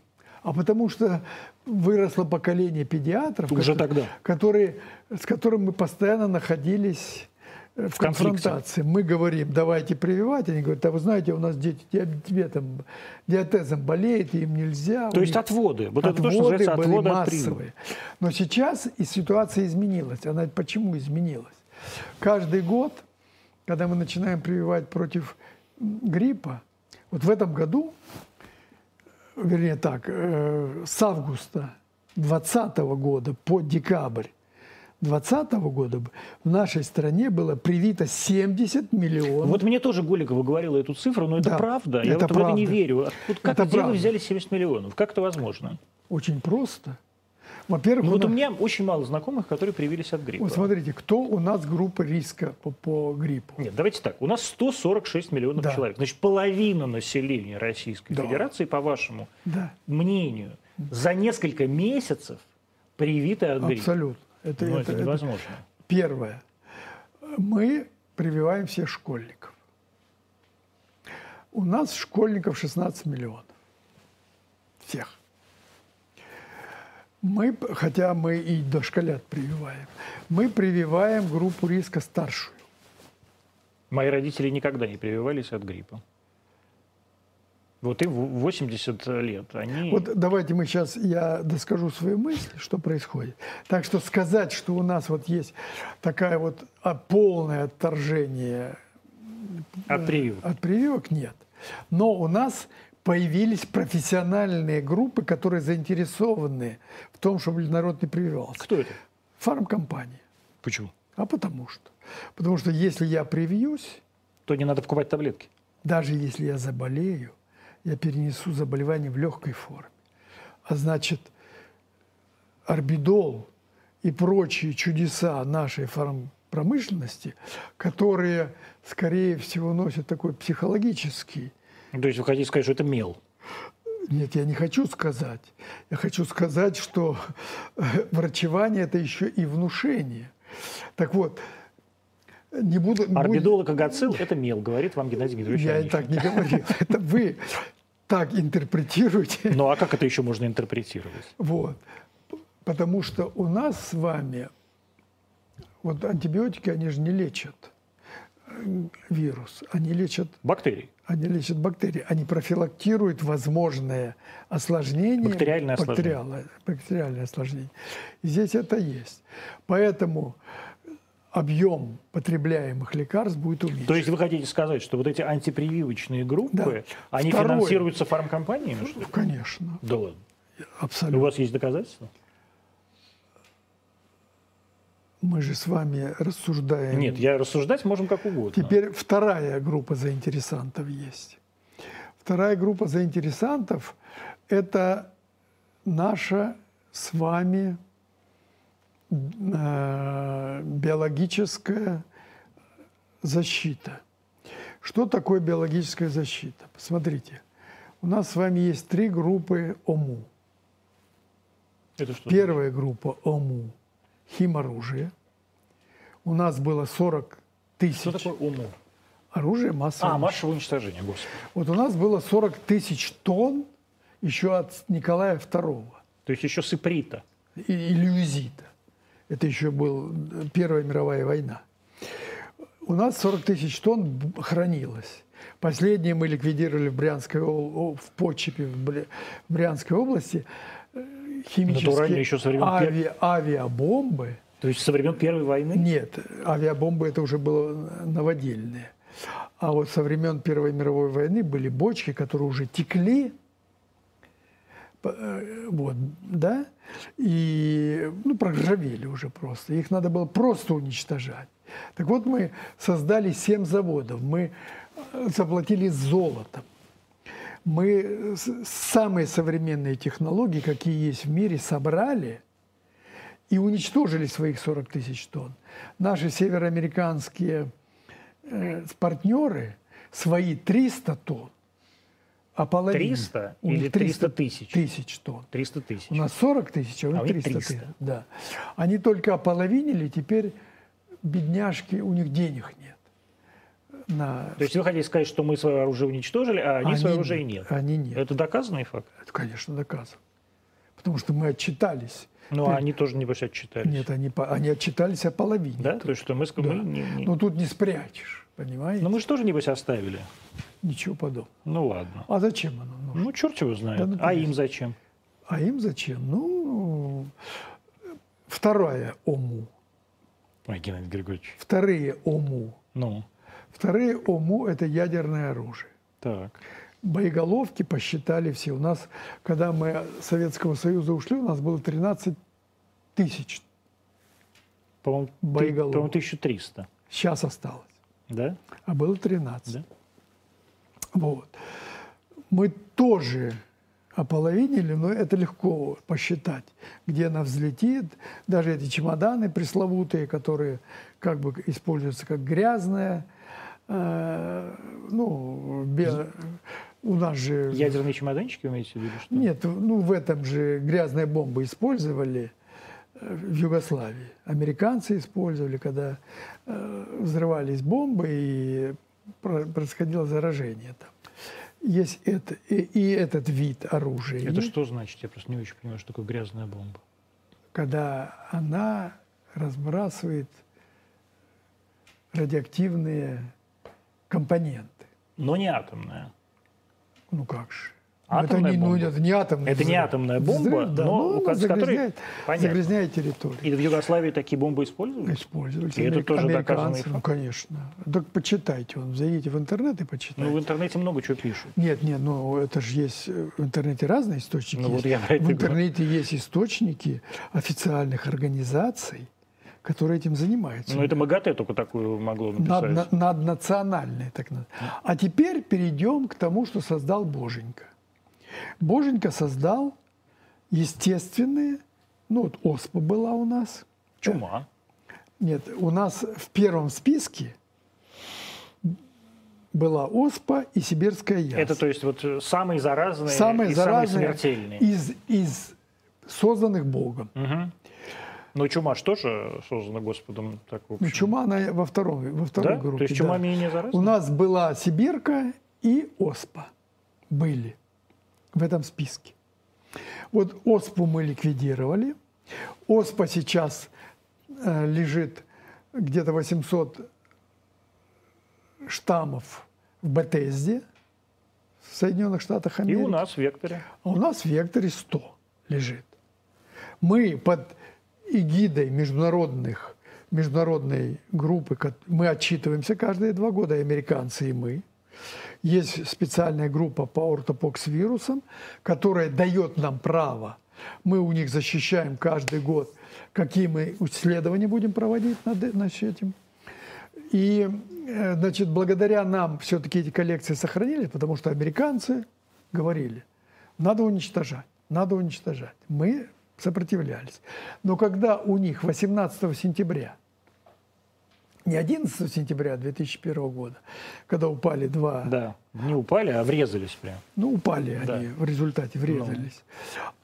а потому что выросло поколение педиатров, Уже кото- тогда. которые, с которым мы постоянно находились в, конфронтации. Мы говорим, давайте прививать. Они говорят, а вы знаете, у нас дети диабетом, диатезом болеют, им нельзя. То есть них отводы. Вот это то, что отводы называется были отводы от массовые. Но сейчас и ситуация изменилась. Она почему изменилась? Каждый год, когда мы начинаем прививать против гриппа, вот в этом году, вернее так, э, с августа 2020 года по декабрь 2020 года в нашей стране было привито 70 миллионов. Вот мне тоже Голикова говорила эту цифру, но это Да, правда. Я это вот в это не правда. верю. Откуда, как Это где вы правда. взяли 70 миллионов? Как это возможно? Очень просто. Во-первых, Ну, у вот у нас- меня очень мало знакомых, которые привились от гриппа. вот смотрите, кто у нас группа риска по, по гриппу? Нет, давайте так. У нас 146 миллионов Да. человек. Значит, половина населения Российской Да. Федерации, по вашему Да, мнению, за несколько месяцев привиты от гриппа. абсолютно. Это, Ну, это- это это невозможно. первое. Мы прививаем всех школьников. У нас школьников 16 миллионов. Всех. Мы, хотя мы и дошколят прививаем, мы прививаем группу риска старшую. Мои родители никогда не прививались от гриппа. Вот им в- 80 лет. Они... Вот давайте мы сейчас, я доскажу свою мысль, что происходит. Так что сказать, что у нас вот есть такая вот а, полное отторжение От прививок. от прививок, нет. Но у нас появились профессиональные группы, которые заинтересованы в том, чтобы народ не прививался. Кто это? Фармкомпания. Почему? А потому что. Потому что если я привьюсь, То не надо покупать таблетки. даже если я заболею, я перенесу заболевание в легкой форме. А значит, орбидол и прочие чудеса нашей фармпромышленности, которые, скорее всего, носят такой психологический То есть вы хотите сказать, что это мел? Нет, я не хочу сказать. Я хочу сказать, что э, врачевание – это еще и внушение. Так вот, не буду... будь- Орбидол и кагацил – это мел, говорит вам Геннадий Георгиевич Я и Онищенко. так не говорил. Это вы так интерпретируете. Ну а как это еще можно интерпретировать? Вот. Потому что у нас с вами, вот антибиотики, они же не лечат вирус, они лечат Бактерии. Они лечат бактерии, они профилактируют возможное осложнение. Бактериальное осложнение. бактериальное осложнение. И здесь это есть. Поэтому объем потребляемых лекарств будет уменьшен. То есть вы хотите сказать, что вот эти антипрививочные группы, Да. они Второе. финансируются фармкомпаниями? Что ли? Конечно, Да ладно. У абсолютно. вас есть доказательства? Мы же с вами рассуждаем. Нет, я рассуждать можем как угодно. Теперь вторая группа заинтересантов есть. Вторая группа заинтересантов – это наша с вами э, биологическая защита. Что такое биологическая защита? Посмотрите, у нас с вами есть три группы ОМУ. Это что? Первая группа ОМУ – химоружие. У нас было 40 тысяч Что такое ОМО? оружия массового А, массовое уничтожение, господи. Вот у нас было 40 тысяч тонн еще от Николая II То есть еще с иприта. и, и люизита. Это еще была Первая мировая война. У нас 40 тысяч тонн хранилось. Последнее мы ликвидировали в Брянской, в Почепе, в Брянской области. Химические еще со времен ави- авиабомбы. То есть со времен Первой войны? Нет, авиабомбы это уже было новодельные. А вот со времен Первой мировой войны были бочки, которые уже текли, э, вот, да, и ну, проржавели уже просто. Их надо было просто уничтожать. Так вот, мы создали семь заводов, мы э, заплатили золотом. Мы с- самые современные технологии, какие есть в мире, собрали – и уничтожили своих 40 тысяч тонн. Наши североамериканские э, партнеры свои 300 тонн, а половина... 300 у них или 300 тысяч? Тысяч тонн. 300 тысяч. У нас 40 тысяч, а у них А у них 300, 300. тысяч. Да. Они только ополовинили, теперь бедняжки, у них денег нет. На... То есть вы хотите сказать, что мы свое оружие уничтожили, а они, свое оружие нет? Они нет. Это доказанный факт? Это, конечно, доказано. Потому что мы отчитались. Ну, Ты- а они тоже, небось, отчитались. Нет, они, они отчитались о половине. Да? То есть что мы... Да. мы не- не- Ну тут не спрячешь, понимаете? Но мы же тоже, небось, оставили. Ничего подобного. Ну, ладно. А зачем оно нужно? Ну, черт его знает. Да, ну, а им зачем? А им зачем? Ну, вторая ОМУ. Ой, Геннадий Григорьевич. Вторые ОМУ. Ну, Вторые ОМУ – это ядерное оружие. так. Боеголовки посчитали все. У нас, когда мы с Советского Союза ушли, у нас было 13 тысяч По-моему, Боеголовок. по-моему, 1300. Сейчас осталось. Да? а было 13. Да. Вот. Мы тоже ополовинили, но это легко посчитать, где она взлетит. Даже эти чемоданы пресловутые, которые как бы используются как грязная, ну, бе- у нас же... Ядерные чемоданчики имеете в виду? Что? Нет, ну в этом же грязные бомбы использовали э, в Югославии. Американцы использовали, когда э, взрывались бомбы и про- происходило заражение там. Есть это, и, и этот вид оружия. Это что значит? Я просто не очень понимаю, что такое грязная бомба. Когда она разбрасывает радиоактивные компоненты. Но не атомная. Ну как же. Атомная это не, ну, бомба. это не атомный Это не взрыв. атомная бомба, Взрыв, да, но но у она ко- с которой- загрязняет, загрязняет территорию. И в Югославии такие бомбы использовали? Использовались. И это Америк- тоже доказанный американцы, факт? Ну, конечно. Так почитайте, он, зайдите в интернет и почитайте. Ну, в интернете много чего пишут. Нет, нет, ну это же есть э, в интернете разные источники. Ну, вот есть. я про это в и говорю. интернете есть источники официальных организаций, которые этим занимаются. Ну, это МАГАТЭ только такую могло написать. Над- наднациональные, так называемые. А теперь перейдем к тому, что создал Боженька. Боженька создал естественные, ну вот оспа была у нас, Чума. Нет, у нас в первом списке была оспа и сибирская язва. Это, то есть, вот э, самые заразные самые и заразные самые смертельные. из, из созданных Богом. Мгм. Но чума ж тоже создана Господом. Так, Ну, чума она во, второй, во второй Да? группе. То есть чума да. менее заразная? У нас была сибирка и оспа. Были в этом списке. Вот оспу мы ликвидировали. Оспа сейчас э, лежит где-то 800 штаммов в Бетезде, в Соединенных Штатах И Америки. у нас в Векторе. А у нас в векторе 100 лежит. Мы под эгидой международных, международной группы, мы отчитываемся каждые два года, и американцы, и мы. Есть специальная группа по ортопокс-вирусам, которая дает нам право. Мы у них защищаем каждый год, какие мы исследования будем проводить над, над этим. И, э, значит, благодаря нам все-таки эти коллекции сохранились, потому что американцы говорили, надо уничтожать, надо уничтожать. Мы сопротивлялись. Но когда у них 18 сентября, не 11 сентября 2001 года, когда упали два, Да. Не упали, а врезались прям. ну упали Да. они в результате, врезались.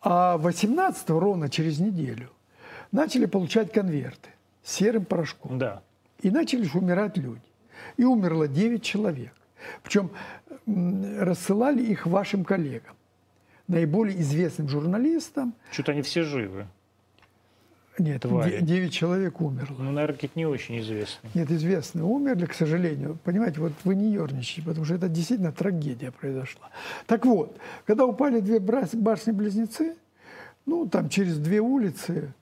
А 18 ровно через неделю начали получать конверты с серым порошком. Да. И начали умирать люди. И умерло 9 человек. Причем рассылали их вашим коллегам, наиболее известным журналистам. Что-то они все живы. Нет, Твари. 9 человек умерло. Ну, наверное, какие-то не очень известные. Нет, известные умерли, к сожалению. Понимаете, вот вы не ерничайте, потому что это действительно трагедия произошла. Так вот, когда упали две башни-близнецы, ну, там через две улицы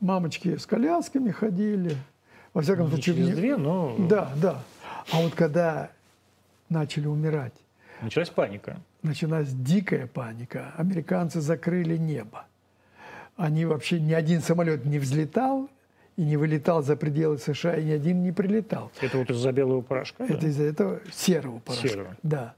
мамочки с колясками ходили. Во всяком Не случае, через не- две, но Да, да. А вот когда начали умирать, началась паника. Началась дикая паника. Американцы закрыли небо. Они вообще ни один самолет не взлетал и не вылетал за пределы США, и ни один не прилетал. Это вот из-за белого порошка? Это да? из-за этого серого порошка. Серого. Да.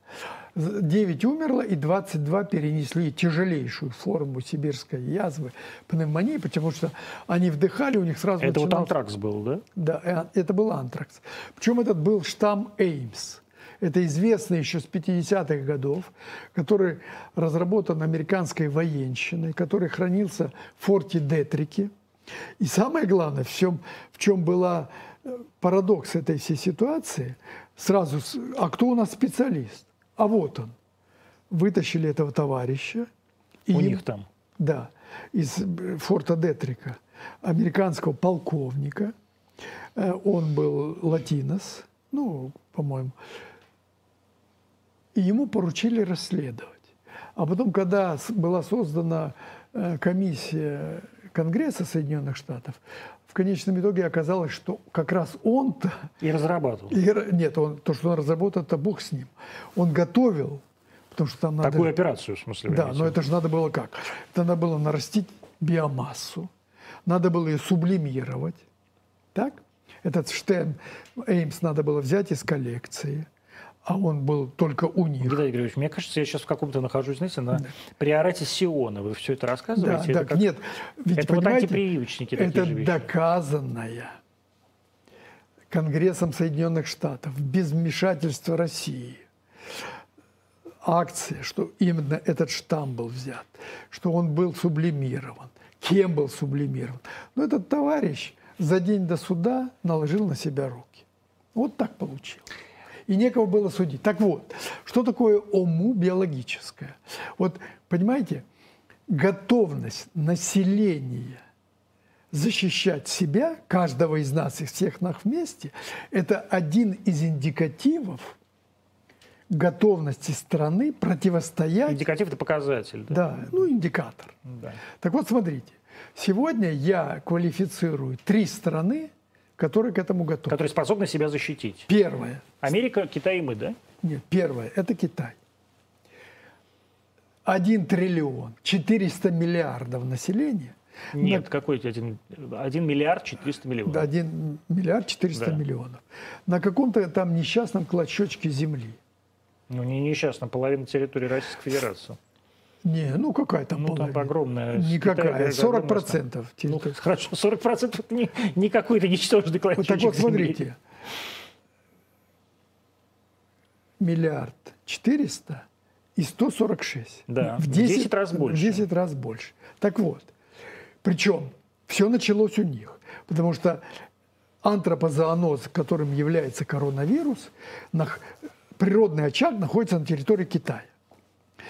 9 умерло, и 22 перенесли тяжелейшую форму сибирской язвы, пневмонии, потому что они вдыхали, у них сразу Это вот начинался- антракс был, да? Да, э, это был антракс. Причем этот был штамм Эймс. Это известный еще с 50-х годов, который разработан американской военщиной, который хранился в форте Детрике. И самое главное, в чем, в чем была э, парадокс этой всей ситуации, сразу, а кто у нас специалист? А вот он. Вытащили этого товарища. и У им- них там. да, из э, форта Детрика, американского полковника. Э, Он был латинос, ну, по-моему. И ему поручили расследовать. А потом, когда была создана э, комиссия Конгресса Соединенных Штатов, в конечном итоге оказалось, что как раз он-то И разрабатывал. и нет, он, то, что он разработал, это бог с ним. Он готовил, потому что там надо... Такую операцию, в смысле, Да, но это же надо было как? Это надо было нарастить биомассу, надо было ее сублимировать, Так? Этот штемп Эймс надо было взять из коллекции, а он был только у них. Геннадий Григорьевич, мне кажется, я сейчас в каком-то нахожусь, знаете, на приорате Сиона. Вы все это Да, рассказываете? так, это как- нет, ведь, это вот антипрививочники такие это доказанная Конгрессом Соединенных Штатов без вмешательства России акция, что именно этот штамм был взят, что он был сублимирован, кем был сублимирован. Но этот товарищ за день до суда наложил на себя руки. Вот так получилось. И некого было судить. Так вот, что такое ОМУ биологическое? Вот, понимаете, готовность населения защищать себя, каждого из нас и всех нас вместе, это один из индикативов готовности страны противостоять Индикатив – это показатель. Да. да, ну, индикатор. Да. Так вот, смотрите, сегодня я квалифицирую три страны, которые к этому готовы. Которые способны себя защитить. Первое, Америка, Китай и мы, да? нет, первое, это Китай. Один триллион, 400 миллиардов населения. Нет, какой один, один миллиард 400 миллионов. Да, 1 миллиард 400 Да. миллионов. На каком-то там несчастном клочочке земли. Ну, не несчастно, половина территории Российской Федерации. Не, ну какая там Ну, там половина? огромная... Китай, Никакая, говорят, 40 огромная процентов. Ну, хорошо, 40 процентов это не, не какой-то ничтожный Вот клочочек так вот, смотрите. Миллиард 400 и 146. Да, в в 10, 10 раз больше. В 10 раз больше. Так вот, причем все началось у них, потому что антропозооноз, которым является коронавирус, природный очаг находится на территории Китая.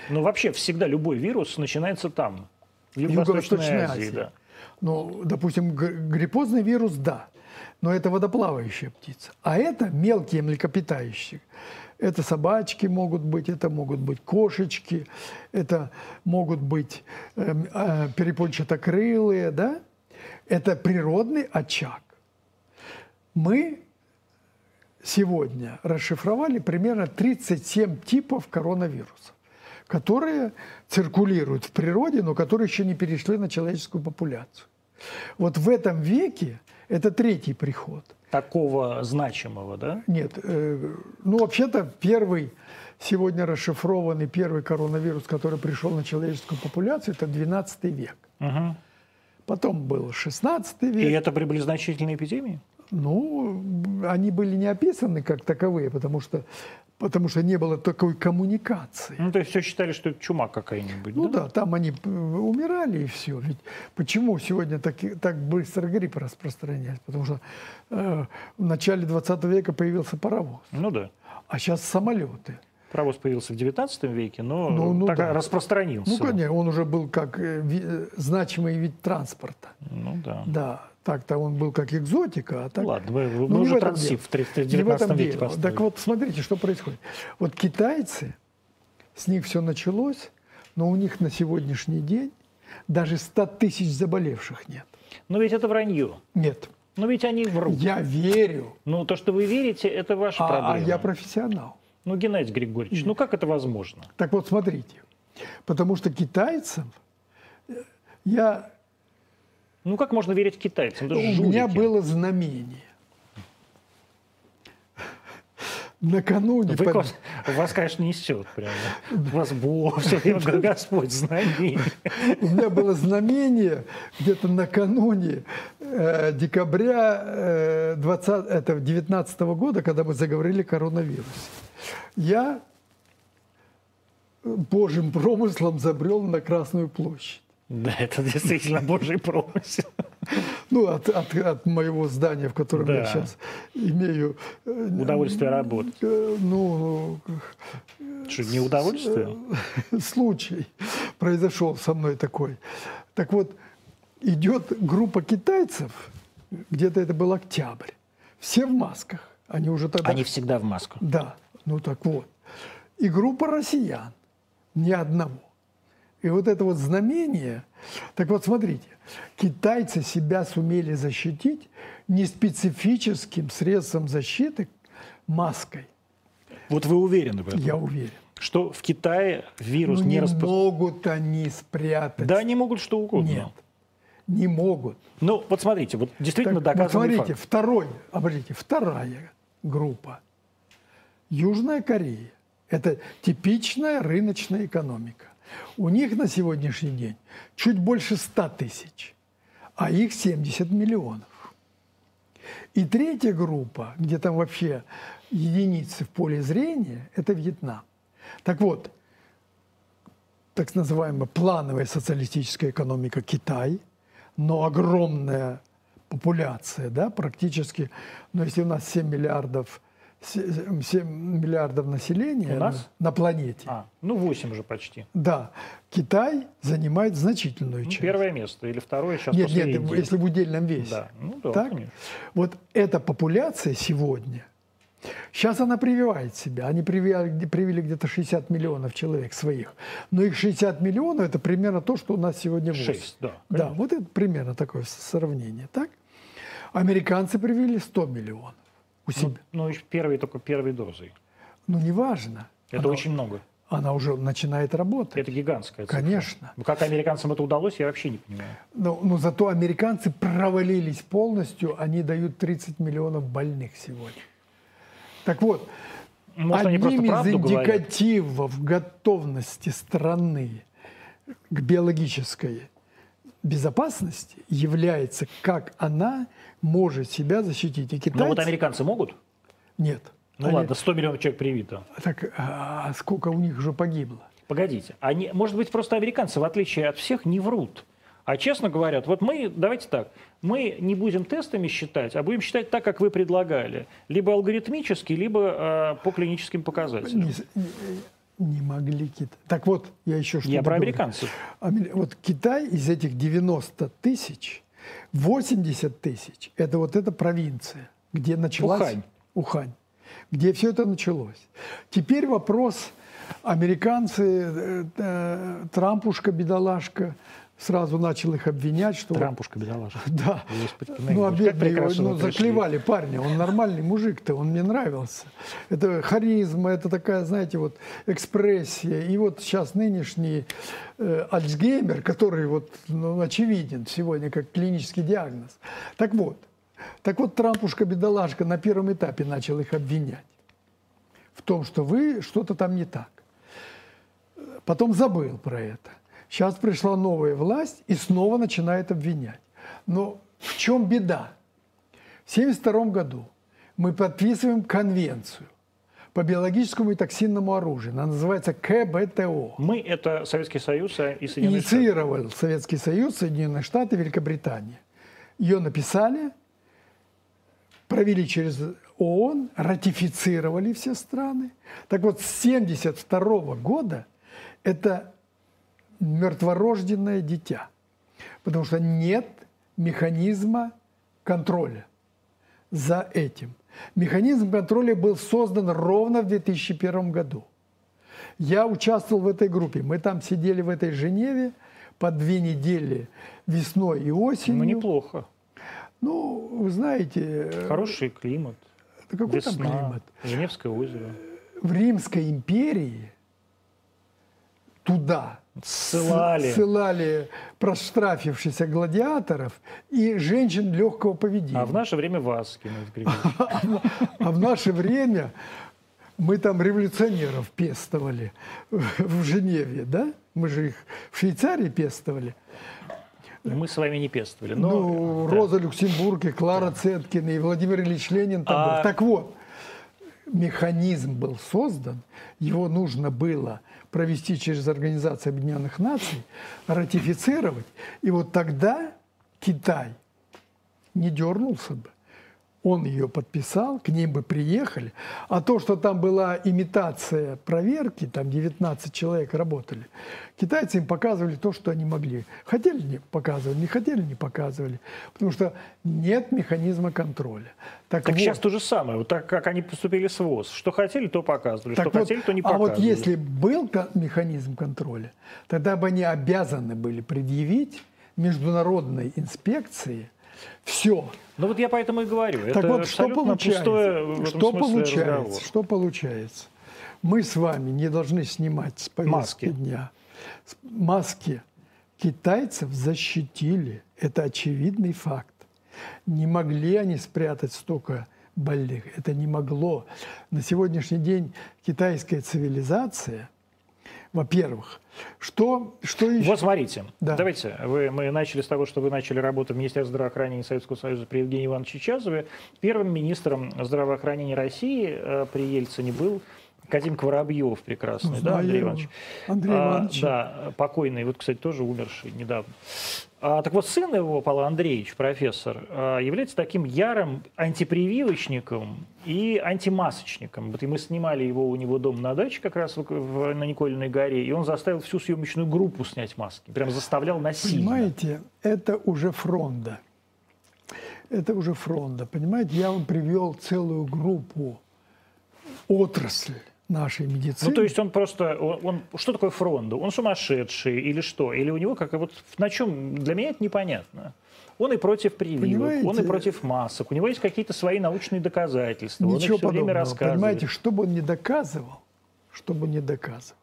Ну, вообще, всегда любой вирус начинается там, в Юго-Восточной Юго-Восточной Азии. Азии. Да. Ну, допустим, гриппозный вирус, да, но это водоплавающая птица. А это мелкие млекопитающие. Это собачки могут быть, это могут быть кошечки, это могут быть эм, э, перепончатокрылые, да? Это природный очаг. Мы сегодня расшифровали примерно 37 типов коронавирусов, которые циркулируют в природе, но которые еще не перешли на человеческую популяцию. Вот в этом веке это третий приход. Такого значимого, да? Нет, э, ну вообще-то первый сегодня расшифрованный первый коронавирус, который пришел на человеческую популяцию, это 12 век. Мгм. Потом был 16 И век. это были значительные эпидемии? Ну, они были не описаны как таковые, потому что, потому что не было такой коммуникации. Ну, то есть все считали, что это чума какая-нибудь, Ну да? да, там они э, умирали и все. Ведь почему сегодня так, так быстро грипп распространяется? Потому что э, в начале 20 века появился паровоз, Ну да. а сейчас самолеты. Паровоз появился в 19 веке, но Ну, ну так да. распространился. Ну, конечно, он уже был как э, э, значимый вид транспорта. Ну да. Да, так-то он был как экзотика, а так... Ладно, мы, мы Ну, уже трансив в 30 в Не в 19 этом веке дело. построили. Так вот, смотрите, что происходит. Вот китайцы, с них все началось, но у них на сегодняшний день даже 100 тысяч заболевших нет. Но ведь это вранье. Нет. Но ведь они врут. Я верю, Ну, то, что вы верите, это ваша а, а проблема. я профессионал. Ну, Геннадий Григорьевич, ну как это возможно? Так вот, смотрите. Потому что китайцам э, я, Ну, как можно верить китайцам? Это у меня было знамение. Накануне... Вы, под- вас, конечно, несет прямо. Вас Бог, все время Господь знамение. У меня было знамение где-то накануне э, декабря э, 20, это 19 года, когда мы заговорили о коронавирусе. Я божьим промыслом забрел на Красную площадь. Да, это действительно Божий промысел. Ну, от, от- от моего здания, в котором я Да. сейчас имею... э, Удовольствие работать. э, Ну, Что, не удовольствие? случай произошел со мной такой. Так вот, идет группа китайцев, где-то это был октябрь, все в масках. Они уже тогда... Они всегда в маску. Да, ну так вот. И группа россиян, ни одного. И вот это вот знамение, так вот смотрите, китайцы себя сумели защитить не специфическим средством защиты маской, Вот вы уверены в этом? я уверен. Что в Китае вирус Ну, не не распространяется? могут они спрятать. Да, они могут что угодно. Нет. Не могут. Ну, вот смотрите, вот действительно Так, вот доказанный смотрите, факт. второй, обратите, вторая группа. Южная Корея. Это типичная рыночная экономика. У них на сегодняшний день чуть больше 100 тысяч, а их 70 миллионов. И третья группа, где там вообще единицы в поле зрения, это Вьетнам. Так вот, так называемая плановая социалистическая экономика Китай, но огромная популяция, да, практически, но если у нас 7 миллиардов, 7 миллиардов населения на, на планете, А, ну, 8 уже почти. да, Китай занимает значительную Ну, часть. первое место или второе сейчас нет, нет, Индии. если в удельном весе. Да, ну да, Так? конечно. Вот эта популяция сегодня, сейчас она прививает себя. Они привили, привили где-то 60 миллионов человек своих. Но их 60 миллионов – это примерно то, что у нас сегодня 8. Шесть, да, Да, конечно. вот это примерно такое сравнение. Так? Американцы привили 100 миллионов у себя. Ну, еще первой, только первой дозой. Ну, неважно. Это она, очень много. она уже начинает работать. Это гигантская цифра. Конечно. Ну, как американцам это удалось, я вообще не понимаю. Но, но зато американцы провалились полностью. Они дают 30 миллионов больных сегодня. Так вот, Может, Одним из правду говорят? индикативов готовности страны к биологической безопасности является, как она может себя защитить. И китайцы... вот американцы могут? Нет. Ну, Они- ладно, 100 миллионов человек привито. Так а сколько у них уже погибло? Погодите, они, может быть, просто американцы, в отличие от всех, не врут. А честно говорят, вот мы, давайте так, мы не будем тестами считать, а будем считать так, как вы предлагали. Либо алгоритмически, либо э, по клиническим показателям. Не, с- не- не могли Китай. Так вот, я еще что Я про американцев. Амер- Вот Китай из этих 90 тысяч, 80 тысяч – это вот эта провинция, где началась... Ухань. Ухань. Где все это началось. Теперь вопрос, американцы, э, э, Трампушка, бедолашка, сразу начал их обвинять, что... Трампушка, бедолашка. Да. Ну, обедный его, ну, заклевали парня. Он нормальный мужик-то, он мне нравился. Это харизма, это такая, знаете, вот экспрессия. И вот сейчас нынешний э, Альцгеймер, который вот, ну, очевиден сегодня как клинический диагноз. Так вот, так вот Трампушка-бедолашка на первом этапе начал их обвинять в том, что вы что-то там не так. Потом забыл про это. Сейчас пришла новая власть и снова начинает обвинять. Но в чем беда? В 1972 году мы подписываем конвенцию по биологическому и токсинному оружию. Она называется КБТО. Мы – это Советский Союз и Соединенные Штаты. Инициировал Советский Союз, Соединенные Штаты, Великобритания. Ее написали, провели через ООН, ратифицировали все страны. Так вот, с 1972 года это мертворожденное дитя, потому что нет механизма контроля за этим. Механизм контроля был создан ровно в 2001 году. Я участвовал в этой группе. Мы там сидели в этой Женеве по две недели весной и осенью. Ну, неплохо. Ну, вы знаете, э, Хороший климат. да какой там Весна, климат? Женевское озеро. В Римской империи туда Ссылали. ссылали проштрафившихся гладиаторов и женщин легкого поведения. А в наше время вас, Геннадий. А в наше время мы там революционеров пестовали в Женеве, да? Мы же их в Швейцарии пестовали. Мы с вами не пестовали. Но, ну, да. Роза Люксембург, и Клара Цеткина, и Владимир Ильич Ленин там А- был. Так вот, механизм был создан, его нужно было провести через Организацию Объединенных Наций, ратифицировать, и вот тогда Китай не дернулся бы. Он ее подписал, к ним бы приехали. А то, что там была имитация проверки, там 19 человек работали, китайцы им показывали то, что они могли. Хотели не показывали, не хотели не показывали. Потому что нет механизма контроля. Так, Так вот, сейчас то же самое. Вот так, как они поступили с ВОЗ. Что хотели, то показывали. что вот, хотели, то не а показывали. вот если был механизм контроля, тогда бы они обязаны были предъявить международной инспекции все, Ну вот я поэтому и говорю. Так это вот, что получается? пустое что получается? разговор. Что получается? Мы с вами не должны снимать с повестки Маски. дня. Маски китайцев защитили. Это очевидный факт. Не могли они спрятать столько больных. Это не могло. На сегодняшний день китайская цивилизация, во-первых, что, что еще? Вот смотрите, Да. давайте, вы, мы начали с того, что вы начали работу в Министерстве здравоохранения Советского Союза при Евгении Ивановиче Чазове. Первым министром здравоохранения России э, при Ельцине был академик Воробьев прекрасный, да, Знаю Андрей его. Иванович? Андрей А, Иванович. да, покойный, вот, кстати, тоже умерший недавно. А, так вот, сын его, Павел Андреевич, профессор, а, является таким ярым антипрививочником и антимасочником. Вот и мы снимали его у него дом на даче как раз в- в- на Никольной горе, и он заставил всю съемочную группу снять маски. Прям заставлял насильно. Понимаете, это уже фронда. Это уже фронда. Понимаете, я вам привел целую группу, отрасль нашей медицины. Ну, то есть он просто, он, он- что такое фронда? Он сумасшедший или что? Или у него как вот на чем? Для меня это непонятно. Он и против прививок, Понимаете? он и против масок. У него есть какие-то свои научные доказательства. он Ничего их все время подобного. рассказывает. Понимаете, что бы он ни доказывал, что бы он ни доказывал,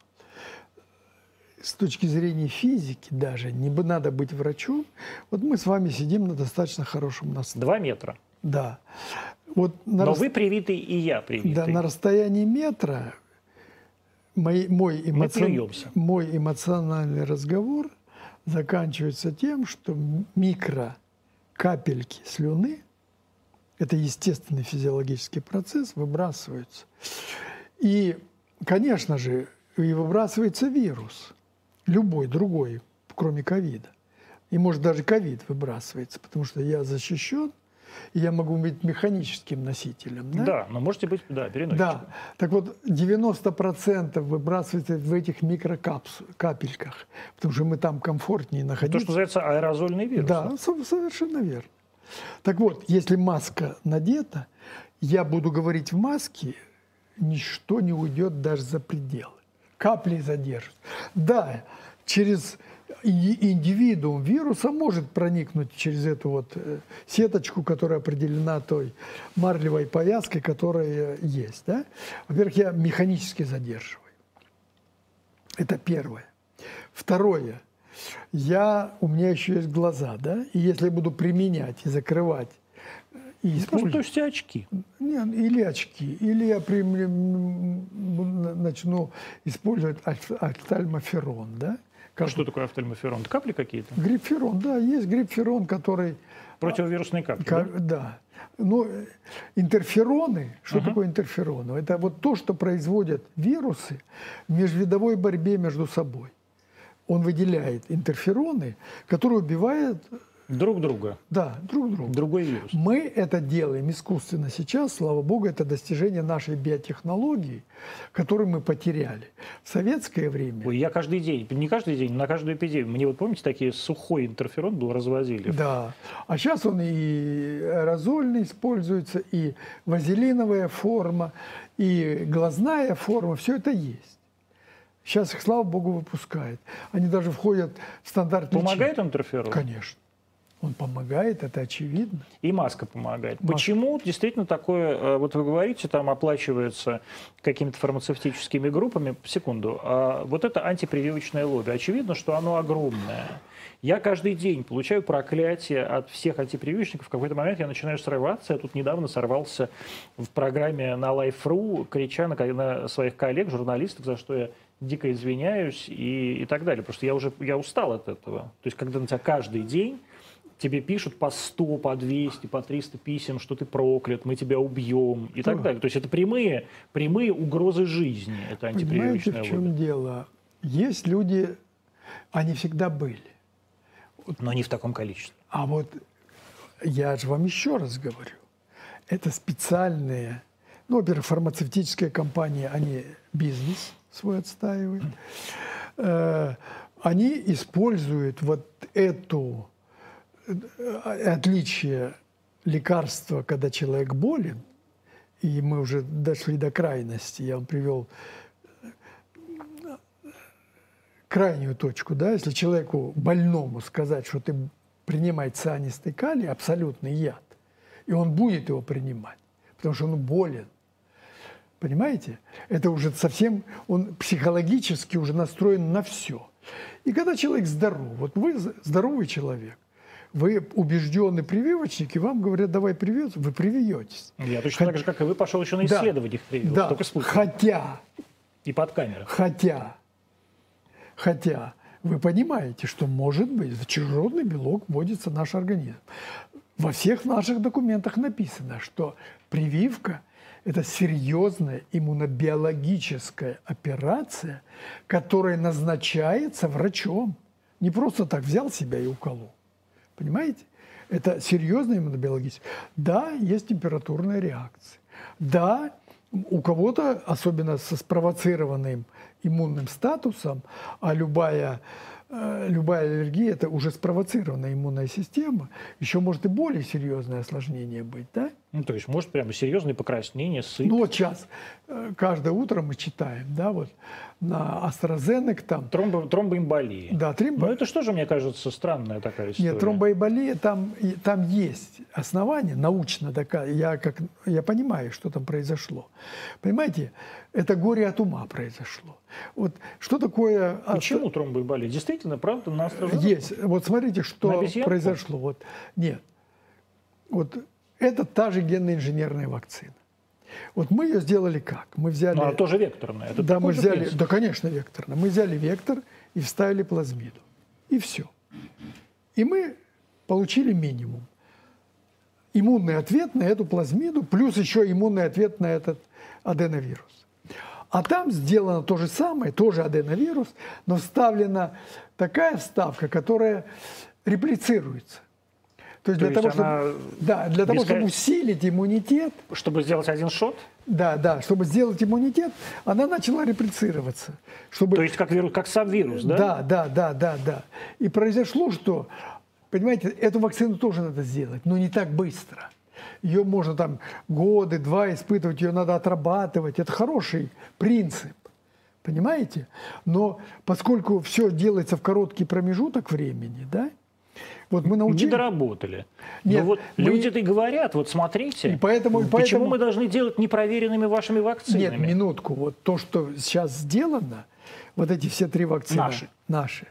с точки зрения физики даже, не бы надо быть врачом. Вот мы с вами сидим на достаточно хорошем настроении. Два метра. Да. Вот на Но рас- вы привитый, и я привитый. Да, на расстоянии метра мой, мой, эмоци- мой эмоциональный разговор заканчивается тем, что микрокапельки слюны, это естественный физиологический процесс, выбрасываются. И, конечно же, и выбрасывается вирус, любой другой, кроме ковида. И, может, даже ковид выбрасывается, потому что я защищен, и я могу быть механическим носителем. Да, но можете быть, да, переносчиком. Да. Так вот, 90% выбрасывается в этих микрокапельках, потому что мы там комфортнее То, находиться. что называется аэрозольный вирус. Да, со- совершенно верно. Так вот, если маска надета, я буду говорить в маске, ничто не уйдет даже за пределы. Капли задержат. Да, через индивидуум вируса может проникнуть через эту вот э, сеточку, которая определена той марлевой повязкой, которая есть. Да? Во-первых, я механически задерживаю. Это первое. Второе. Я, у меня еще есть глаза, да, и если я буду применять и закрывать, э, и Просто использовать, то есть очки. не, или очки, или я м, начну использовать офтальмоферон, да, А что такое офтальмоферон? Это капли какие-то? Грипферон, да, есть грипферон, который, Противовирусные капли, ка- да? да. Ну, интерфероны, что такое интерфероны? Это вот то, что производят вирусы в межвидовой борьбе между собой. Он выделяет интерфероны, которые убивают, Друг друга. да, друг друга. Другой вирус. Мы это делаем искусственно сейчас, слава богу, это достижение нашей биотехнологии, которую мы потеряли. В советское время, Ой, я каждый день, не каждый день, на каждую эпидемию. Мне вот помните, такие сухой интерферон был развозили. да, а сейчас он и аэрозольный используется, и вазелиновая форма, и глазная форма, все это есть. Сейчас их, слава богу, выпускают. Они даже входят в стандарт. Помогает интерферон? Конечно. Он помогает, это очевидно. И маска помогает. Маска. Почему действительно такое, э, вот вы говорите, там оплачивается какими-то фармацевтическими группами, секунду, а вот это антипрививочное лобби, очевидно, что оно огромное. Я каждый день получаю проклятие от всех антипрививочников. В какой-то момент я начинаю срываться. Я тут недавно сорвался в программе на Life.ru, крича на, на своих коллег, журналистов, за что я дико извиняюсь и, и так далее. Просто я уже я устал от этого. То есть, когда на тебя каждый день тебе пишут по 100, по 200, по 300 писем, что ты проклят, мы тебя убьем и так Да. далее. То есть это прямые, прямые угрозы жизни, это Понимаете, в чем лобби. дело? Есть люди, они всегда были. Но не в таком количестве. А вот я же вам еще раз говорю, это специальные, ну, во-первых, фармацевтические компании, они бизнес свой отстаивают. Э, Они используют вот эту отличие лекарства, когда человек болен, и мы уже дошли до крайности, я вам привел крайнюю точку, да, если человеку больному сказать, что ты принимай цианистый калий, абсолютный яд, и он будет его принимать, потому что он болен. Понимаете? Это уже совсем, он психологически уже настроен на все. И когда человек здоров, вот вы здоровый человек, Вы убежденный прививочник, и вам говорят, давай привьется, вы привьетесь. Я точно Хот- так же, как и вы, пошел еще на Да. исследование их привил, Да, только спутник. хотя, И под камерой. хотя, хотя, вы понимаете, что, может быть, в чужеродный белок вводится наш организм. Во всех наших документах написано, что прививка – это серьезная иммунобиологическая операция, которая назначается врачом. Не просто так взял себя и уколол. Понимаете? Это серьезная иммунобиологическая. Да, есть температурная реакция. Да, у кого-то, особенно со спровоцированным иммунным статусом, а любая, э, любая аллергия – это уже спровоцированная иммунная система, еще может и более серьезное осложнение быть, да? Ну, то есть, может, прямо серьезные покраснения, сыпь. Ну вот сейчас, э, каждое утро мы читаем, да, вот на AstraZeneca там, Тромбо, тромбоэмболии. да, тромбо... Ну, это что же, мне кажется, странная такая история. Нет, тромбоэболия, там, там есть основания, научно доказано. Я, как, я понимаю, что там произошло. Понимаете, это горе от ума произошло. Вот что такое... астра- Почему тромбоэмболия? Действительно, правда, на AstraZeneca? Есть. Вот смотрите, что произошло. Вот. Нет. Вот это та же генно-инженерная вакцина. Вот мы ее сделали как? Мы взяли... Ну, она тоже векторная. Это да, мы взяли, принцип. да, конечно, векторно. Мы взяли вектор и вставили плазмиду. И все. И мы получили минимум. Иммунный ответ на эту плазмиду, плюс еще иммунный ответ на этот аденовирус. А там сделано то же самое, тоже аденовирус, но вставлена такая вставка, которая реплицируется. То есть То для есть того, чтобы, да, для того, чтобы усилить иммунитет, Чтобы сделать один шот? да, да, чтобы сделать иммунитет, она начала реплицироваться. Чтобы... То есть как, вирус, как сабвирус, да? Да, да, да, да, да. И произошло, что, понимаете, эту вакцину тоже надо сделать, но не так быстро. Ее можно там годы, два испытывать, ее надо отрабатывать. Это хороший принцип, понимаете? Но поскольку все делается в короткий промежуток времени, да, вот мы Не научились... доработали. Нет, Но вот мы- люди-то и говорят, вот смотрите, И поэтому- и почему поэтому- мы должны делать непроверенными вашими вакцинами? Нет, минутку. Вот то, что сейчас сделано, вот эти все три вакцины Наши. наши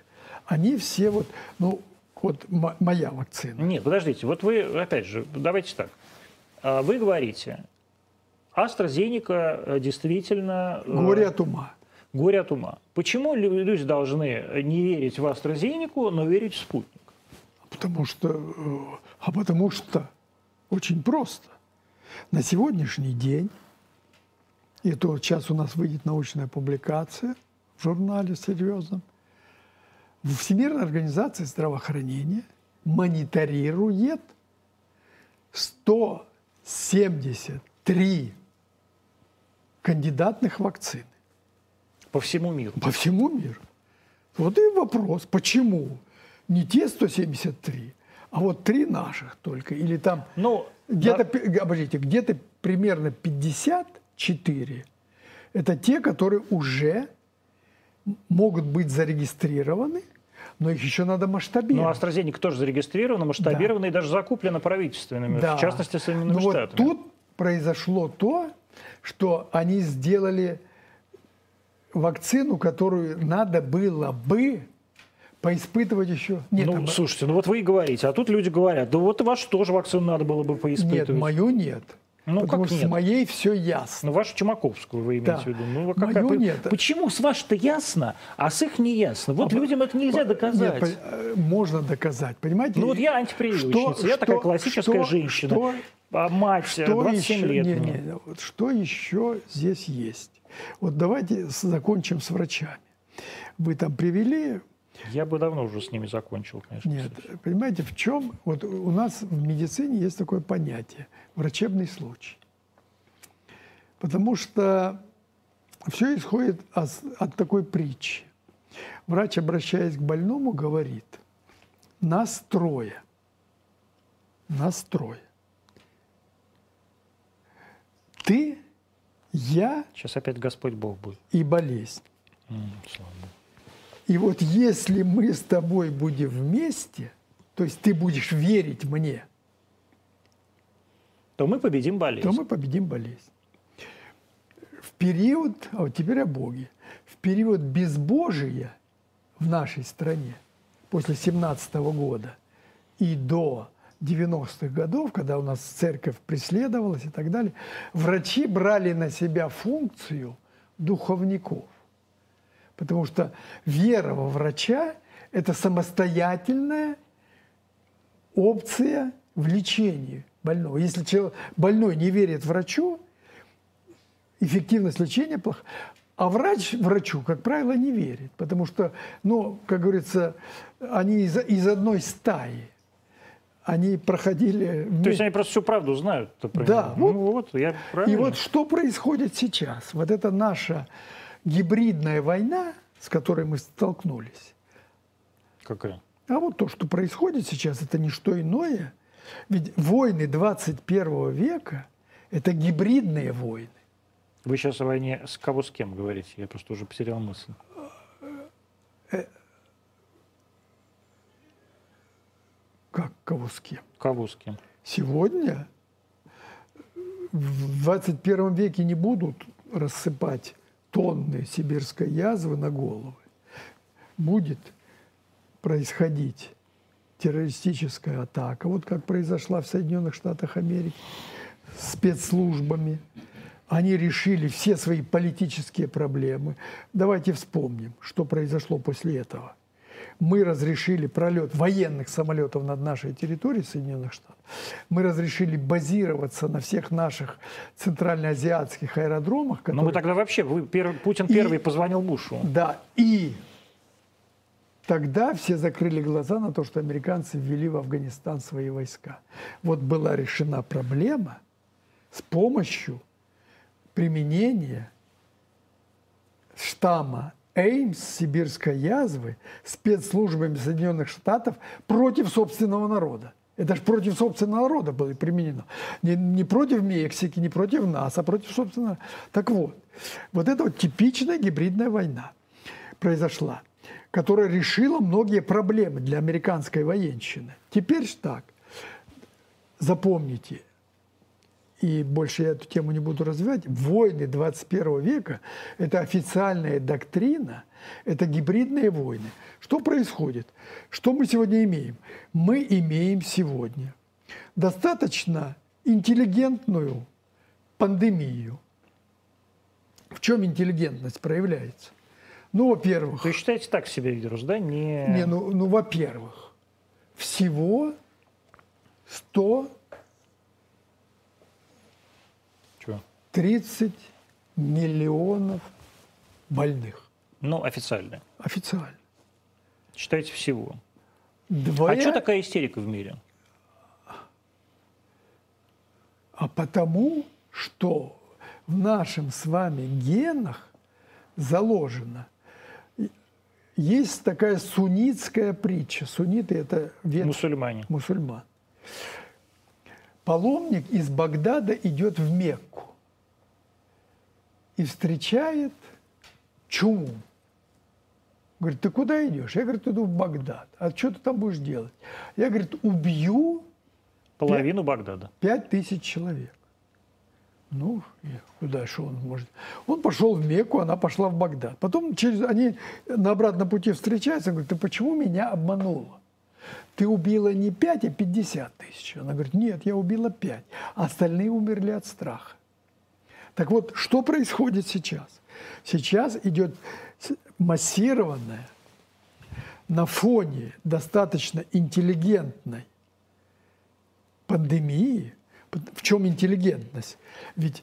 они все вот, ну, вот мо- моя вакцина. Нет, подождите, вот вы, опять же, давайте так. А, Вы говорите, AstraZeneca э, действительно... э, Горе от ума. горе от ума. Почему лю- люди должны не верить в AstraZeneca, но верить в спутник? Потому что, э, а потому что очень просто. На сегодняшний день, и то сейчас у нас выйдет научная публикация в журнале серьезном, Всемирная организация здравоохранения мониторирует 173 кандидатных вакцин По всему миру. по всему миру. Вот и вопрос, почему не те 173, а вот три наших только, или там Ну, где-то, да, обождите, где-то примерно 54 это те, которые уже могут быть зарегистрированы, но их еще надо ну, масштабировать. AstraZeneca тоже зарегистрирована, масштабирована и даже закуплена правительственными, Да. в частности, Соединенными Ну вот Штатами. тут произошло то, что они сделали вакцину, которую надо было бы поиспытывать еще. Нет, ну, там- слушайте, ну вот вы и говорите, а тут люди говорят, да вот вашу тоже вакцину надо было бы нет, поиспытывать. мою нет. Ну, потому как что нет? с моей все ясно. Ну, вашу Чумаковскую вы имеете Да. в виду. Ну, вы Мою какая- нет. Почему с вашей-то ясно, а с их не ясно? Вот А, людям это нельзя доказать. Нет, по- э, можно доказать, понимаете? Ну вот я антипрививочница, я такая классическая что- женщина. Что, А мать, что 27 еще, лет не, не, вот что еще здесь есть? Вот давайте закончим с врачами. Вы там привели Я бы давно уже с ними закончил, конечно. Нет, кстати. понимаете, в чем? Вот у нас в медицине есть такое понятие – врачебный случай. Потому что все исходит от, от такой притчи. Врач, обращаясь к больному, говорит, нас трое. Нас трое. Ты, я Сейчас опять Господь Бог будет. и болезнь. М, слава Богу. И вот если мы с тобой будем вместе, то есть ты будешь верить мне, То мы победим болезнь. то мы победим болезнь. В период, а вот теперь о Боге, в период безбожия в нашей стране после 17 года и до 90-х годов, когда у нас церковь преследовалась и так далее, врачи брали на себя функцию духовников. Потому что вера во врача – это самостоятельная опция в лечении больного. Если человек, больной не верит врачу, эффективность лечения плоха. А врач врачу, как правило, не верит, потому что, ну, как говорится, они из, из одной стаи. Они проходили... То есть они просто всю правду знают. Про да. Вот, ну вот, я правильно. И вот что происходит сейчас? Вот это наша гибридная война, с которой мы столкнулись. Какая? А вот то, что происходит сейчас, это не что иное. Ведь войны 21 века – это гибридные войны. Вы сейчас о войне с кого с кем говорите? Я просто уже потерял мысль. Как кого с кем? Кого с кем? Сегодня в 21 веке не будут рассыпать тонны сибирской язвы на головы. Будет происходить террористическая атака, вот как произошла в Соединенных Штатах Америки, спецслужбами. Они решили все свои политические проблемы. Давайте вспомним, что произошло после этого. Мы разрешили пролет военных самолетов над нашей территорией Соединенных Штатов. Мы разрешили базироваться на всех наших центральноазиатских аэродромах. Которые... Ну, мы тогда вообще, вы, пер, Путин и, первый позвонил Бушу. Да, и тогда все закрыли глаза на то, что американцы ввели в Афганистан свои войска. Вот была решена проблема с помощью применения штамма Эймс сибирской язвы спецслужбами Соединенных Штатов против собственного народа. Это же против собственного народа было применено. Не, не против Мексики, не против нас, а против собственного. Так вот, вот это вот типичная гибридная война произошла, которая решила многие проблемы для американской военщины. Теперь так, запомните, и больше я эту тему не буду развивать, войны 21 века – это официальная доктрина, это гибридные войны. Что происходит? Что мы сегодня имеем? Мы имеем сегодня достаточно интеллигентную пандемию. В чем интеллигентность проявляется? Ну, во-первых... Вы считаете так себе вирус, да? Не, не ну, ну во-первых, всего 100 30 миллионов больных. Ну, официально. Официально. Считаете всего. Двоя... А что такая истерика в мире? А потому, что в нашем с вами генах заложено есть такая суннитская притча. Сунниты – это вет... мусульмане. Мусульман. Паломник из Багдада идет в Мекку и встречает чуму. Говорит, ты куда идешь? Я, говорит, иду в Багдад. А что ты там будешь делать? Я, говорит, убью... Половину 5, Багдада. Пять тысяч человек. Ну, куда же он может? Он пошел в Мекку, она пошла в Багдад. Потом через, они на обратном пути встречаются. Говорит, ты почему меня обманула? Ты убила не 5, а 50 тысяч. Она говорит, нет, я убила 5. А остальные умерли от страха. Так вот, что происходит сейчас? Сейчас идет массированная на фоне достаточно интеллигентной пандемии. В чем интеллигентность? Ведь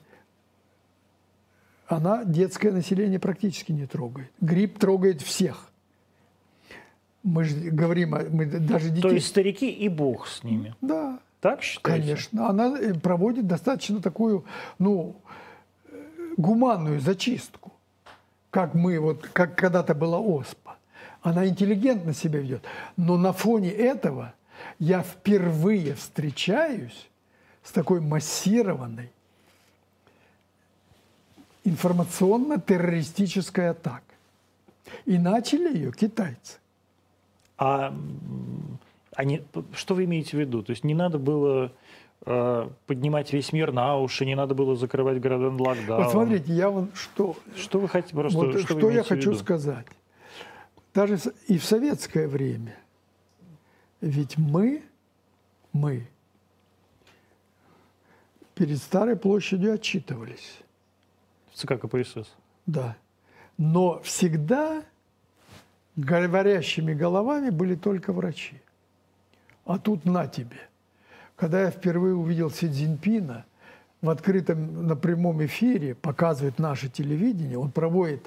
она детское население практически не трогает. Грипп трогает всех. Мы же говорим, мы даже детей... То есть старики и Бог с ними. Да. Так считаете? Конечно. Она э, проводит достаточно такую, ну, гуманную зачистку, как мы, вот, как когда-то была ОСПА. Она интеллигентно себя ведет. Но на фоне этого я впервые встречаюсь с такой массированной информационно-террористической атакой. И начали ее китайцы. А они, что вы имеете в виду? То есть не надо было поднимать весь мир на уши, не надо было закрывать города локдаун. Вот смотрите, я вот что... Что вы хотите просто... Вот, что что я хочу сказать. Даже и в советское время ведь мы мы перед Старой площадью отчитывались. В ЦК КПСС. Да. Но всегда говорящими головами были только врачи. А тут на тебе. Когда я впервые увидел Си Цзиньпина в открытом, на прямом эфире, показывает наше телевидение, он проводит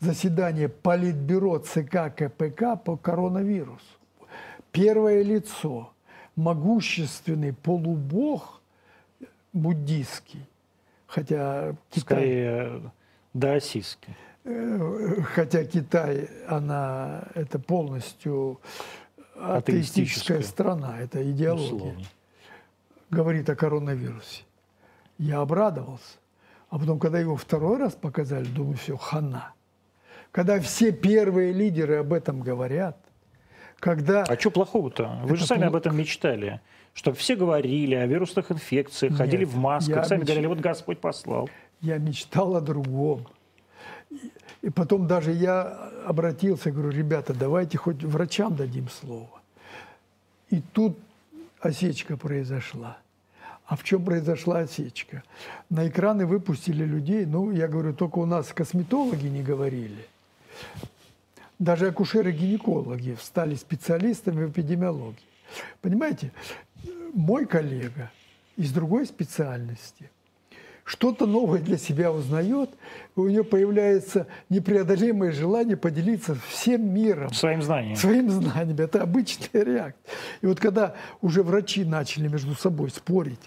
заседание Политбюро ЦК КПК по коронавирусу. Первое лицо, могущественный полубог буддийский, хотя Китай, Скорее, даосистский. э, хотя Китай, она это полностью атеистическая Атеистическая. страна, это идеология, Условно. говорит о коронавирусе. Я обрадовался. А потом, когда его второй раз показали, думаю, все, хана. Когда все первые лидеры об этом говорят, когда... А что плохого-то? Вы же сами об плохо. этом мечтали. Чтобы все говорили о вирусных инфекциях, ходили Нет, в масках, сами меч- говорили, вот Господь послал. Я мечтал о другом. И- потом даже я обратился, говорю, ребята, давайте хоть врачам дадим слово. И тут осечка произошла. А в чем произошла осечка? На экраны выпустили людей, ну, я говорю, только у нас косметологи не говорили. Даже акушеры-гинекологи стали специалистами в эпидемиологии. Понимаете, мой коллега из другой специальности что-то новое для себя узнает, у нее появляется непреодолимое желание поделиться всем миром, Своим знанием. своим знанием. Это обычная реакция. И вот когда уже врачи начали между собой спорить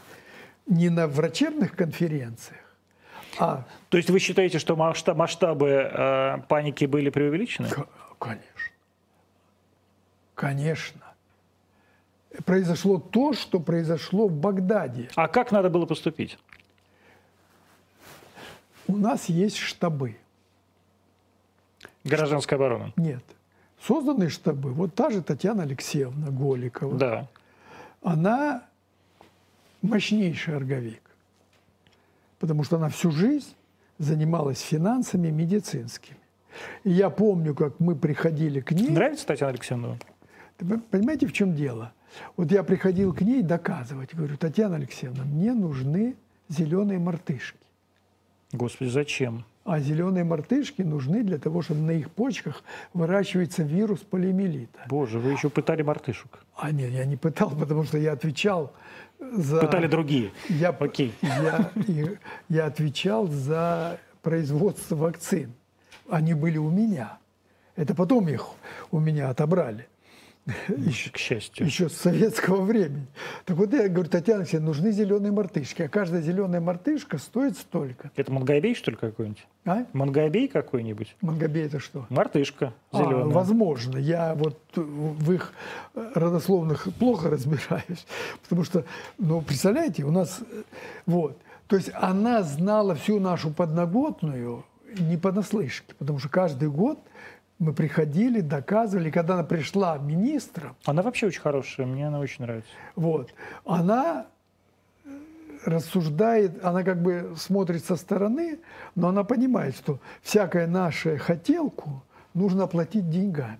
не на врачебных конференциях, а, То есть вы считаете, что масштаб- масштабы э, паники были преувеличены? конечно, конечно, произошло то, что произошло в Багдаде. А как надо было поступить? У нас есть штабы. Гражданская оборона. Нет. Созданы штабы. Вот та же Татьяна Алексеевна Голикова. Да. Она мощнейший орговик. Потому что она всю жизнь занималась финансами медицинскими. И я помню, как мы приходили к ней. Нравится Татьяна Алексеевна? Понимаете, в чем дело? Вот я приходил к ней доказывать. Говорю, Татьяна Алексеевна, мне нужны зеленые мартышки. Господи, зачем? А зеленые мартышки нужны для того, чтобы на их почках выращивается вирус полиомиелита. Боже, вы еще пытали мартышек. А нет, я не пытал, потому что я отвечал за... Пытали другие. Я, Окей. я, я отвечал за производство вакцин. Они были у меня. Это потом их у меня отобрали. Еще, К счастью. еще с советского времени. Так вот я говорю, Татьяна Алексеевна, нужны зеленые мартышки. А каждая зеленая мартышка стоит столько. Это мангобей, что ли, какой-нибудь? А? Мангобей какой-нибудь? Мангобей это что? Мартышка А, зеленая. возможно. Я вот в их родословных плохо разбираюсь. Потому что, ну, представляете, у нас... Вот. То есть она знала всю нашу подноготную не понаслышке. Потому что каждый год мы приходили, доказывали. Когда она пришла министром, Она вообще очень хорошая, мне она очень нравится. вот, она рассуждает, она как бы смотрит со стороны, но она понимает, что всякое наше хотелку нужно оплатить деньгами.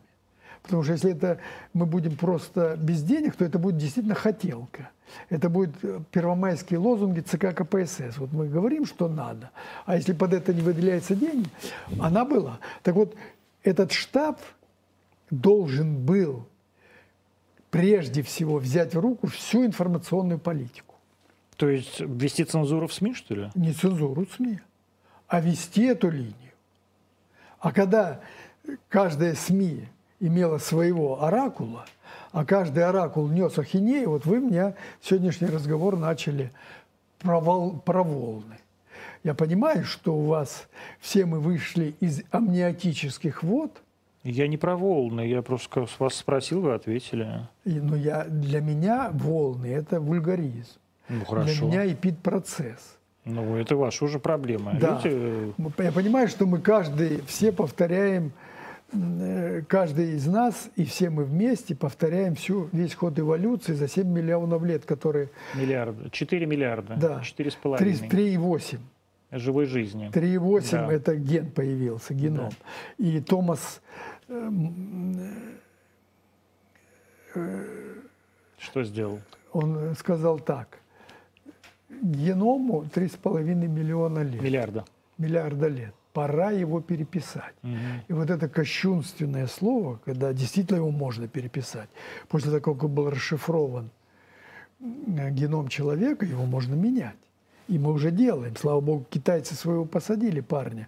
Потому что если это мы будем просто без денег, то это будет действительно хотелка. Это будут э, первомайские лозунги ЦК КПСС. Вот мы говорим, что надо. А если под это не выделяются деньги, она была. Так вот, этот штаб должен был прежде всего взять в руку всю информационную политику. То есть ввести цензуру в СМИ, что ли? Не цензуру СМИ, а вести эту линию. А когда каждая СМИ имела своего оракула, а каждый оракул нес ахинею, вот вы меня сегодняшний разговор начали про, вол- про волны. Я понимаю, что у вас все мы вышли из амниотических вод, Я не про волны, я просто вас спросил, вы ответили. и- но я, для меня волны – это вульгаризм. Ну, Для хорошо. меня эпид-процесс. Ну, это ваша уже проблема. Да. Мы- Я понимаю, что мы каждый, все повторяем, э, каждый из нас и все мы вместе повторяем всю, весь ход эволюции за 7 миллионов лет, которые... миллиарда, 4 миллиарда, Да. 4,5 3,8. Живой жизни. 3,8 Да. это ген появился, геном. И Томас, Что сделал? Он э, сказал так. Геному 3,5 миллиона лет. Миллиарда. Миллиарда лет. Пора его переписать. И вот это кощунственное слово, когда действительно его можно переписать, после того, как был расшифрован э, геном человека, его можно менять. И мы уже делаем. Слава богу, китайцы своего посадили парня,